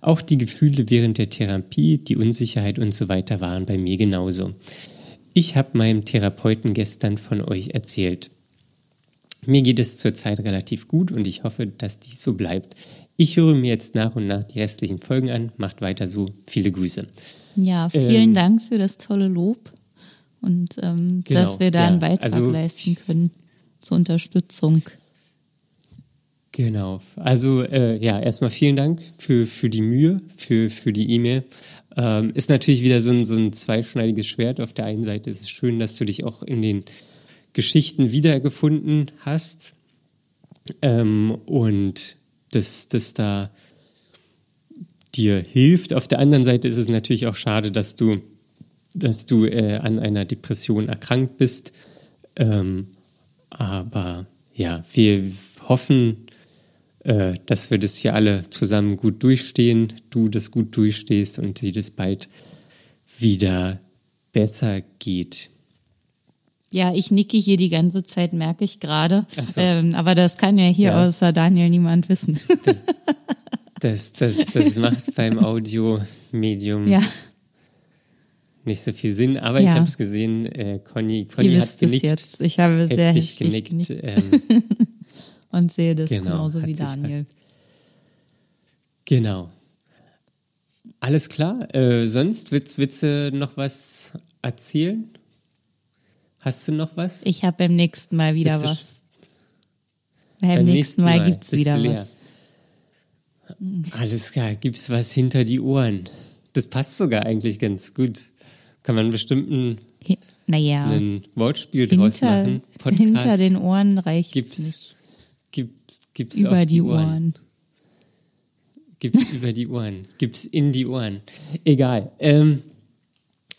Auch die Gefühle während der Therapie, die Unsicherheit und so weiter waren bei mir genauso. Ich habe meinem Therapeuten gestern von euch erzählt. Mir geht es zurzeit relativ gut und ich hoffe, dass dies so bleibt. Ich höre mir jetzt nach und nach die restlichen Folgen an. Macht weiter so. Viele Grüße. Ja, vielen ähm, Dank für das tolle Lob und ähm, genau, dass wir da ja, einen Beitrag also, leisten können zur Unterstützung. Genau. Also äh, ja, erstmal vielen Dank für, für die Mühe, für, für die E-Mail. Ähm, ist natürlich wieder so ein, so ein zweischneidiges Schwert. Auf der einen Seite ist es schön, dass du dich auch in den Geschichten wiedergefunden hast ähm, und dass das da dir hilft. Auf der anderen Seite ist es natürlich auch schade, dass du, dass du äh, an einer Depression erkrankt bist. Ähm, aber ja, wir hoffen, äh, dass wir das hier alle zusammen gut durchstehen, du das gut durchstehst und sie das bald wieder besser geht. Ja, ich nicke hier die ganze Zeit, merke ich gerade. So. Ähm, aber das kann ja hier ja. außer Daniel niemand wissen. Das, das, das, das macht beim Audiomedium ja. nicht so viel Sinn. Aber ja. ich habe es gesehen, äh, Conny, Conny hat genickt. Jetzt. Ich habe sehr heftig genickt. genickt. Ähm, Und sehe das genau, genauso wie Daniel. Genau. Alles klar. Äh, sonst willst, willst du noch was erzählen? Hast du noch was? Ich habe beim nächsten Mal wieder Bist was. Beim, nächsten Mal, Mal gibt's wieder was. Alles klar, gibt's was hinter die Ohren? Das passt sogar eigentlich ganz gut. Kann man bestimmt ein, naja, ein Wortspiel hinter, draus machen. Podcast hinter den Ohren reicht gibt's, nicht. Gibt, gibt's über die Ohren. Ohren. Gibt's über die Ohren. Gibt's in die Ohren. Egal. Ähm,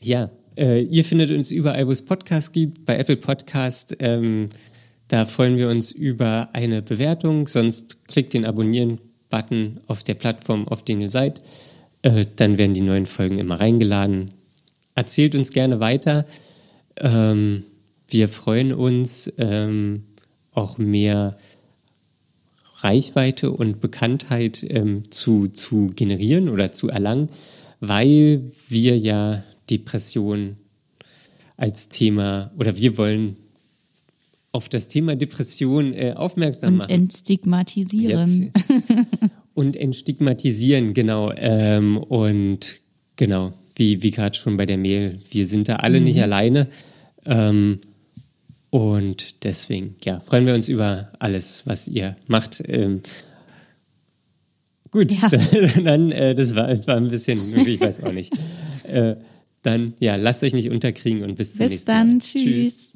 ja, äh, ihr findet uns überall, wo es Podcasts gibt, bei Apple Podcast. Ähm, da freuen wir uns über eine Bewertung. Sonst klickt den Abonnieren-Button auf der Plattform, auf den ihr seid. Äh, dann werden die neuen Folgen immer reingeladen. Erzählt uns gerne weiter. Ähm, wir freuen uns, ähm, auch mehr Reichweite und Bekanntheit ähm, zu, zu generieren oder zu erlangen, weil wir ja Depression als Thema oder wir wollen auf das Thema Depression äh, aufmerksam und machen. Entstigmatisieren. und entstigmatisieren, genau. Ähm, und genau, wie, wie gerade schon bei der Mail, wir sind da alle mhm. nicht alleine. Ähm, und deswegen, ja, freuen wir uns über alles, was ihr macht. Ähm, gut, ja. dann, äh, das war, es war ein bisschen, ich weiß auch nicht. Äh, dann, ja, lasst euch nicht unterkriegen und bis zum bis nächsten dann. Mal. Tschüss. Tschüss.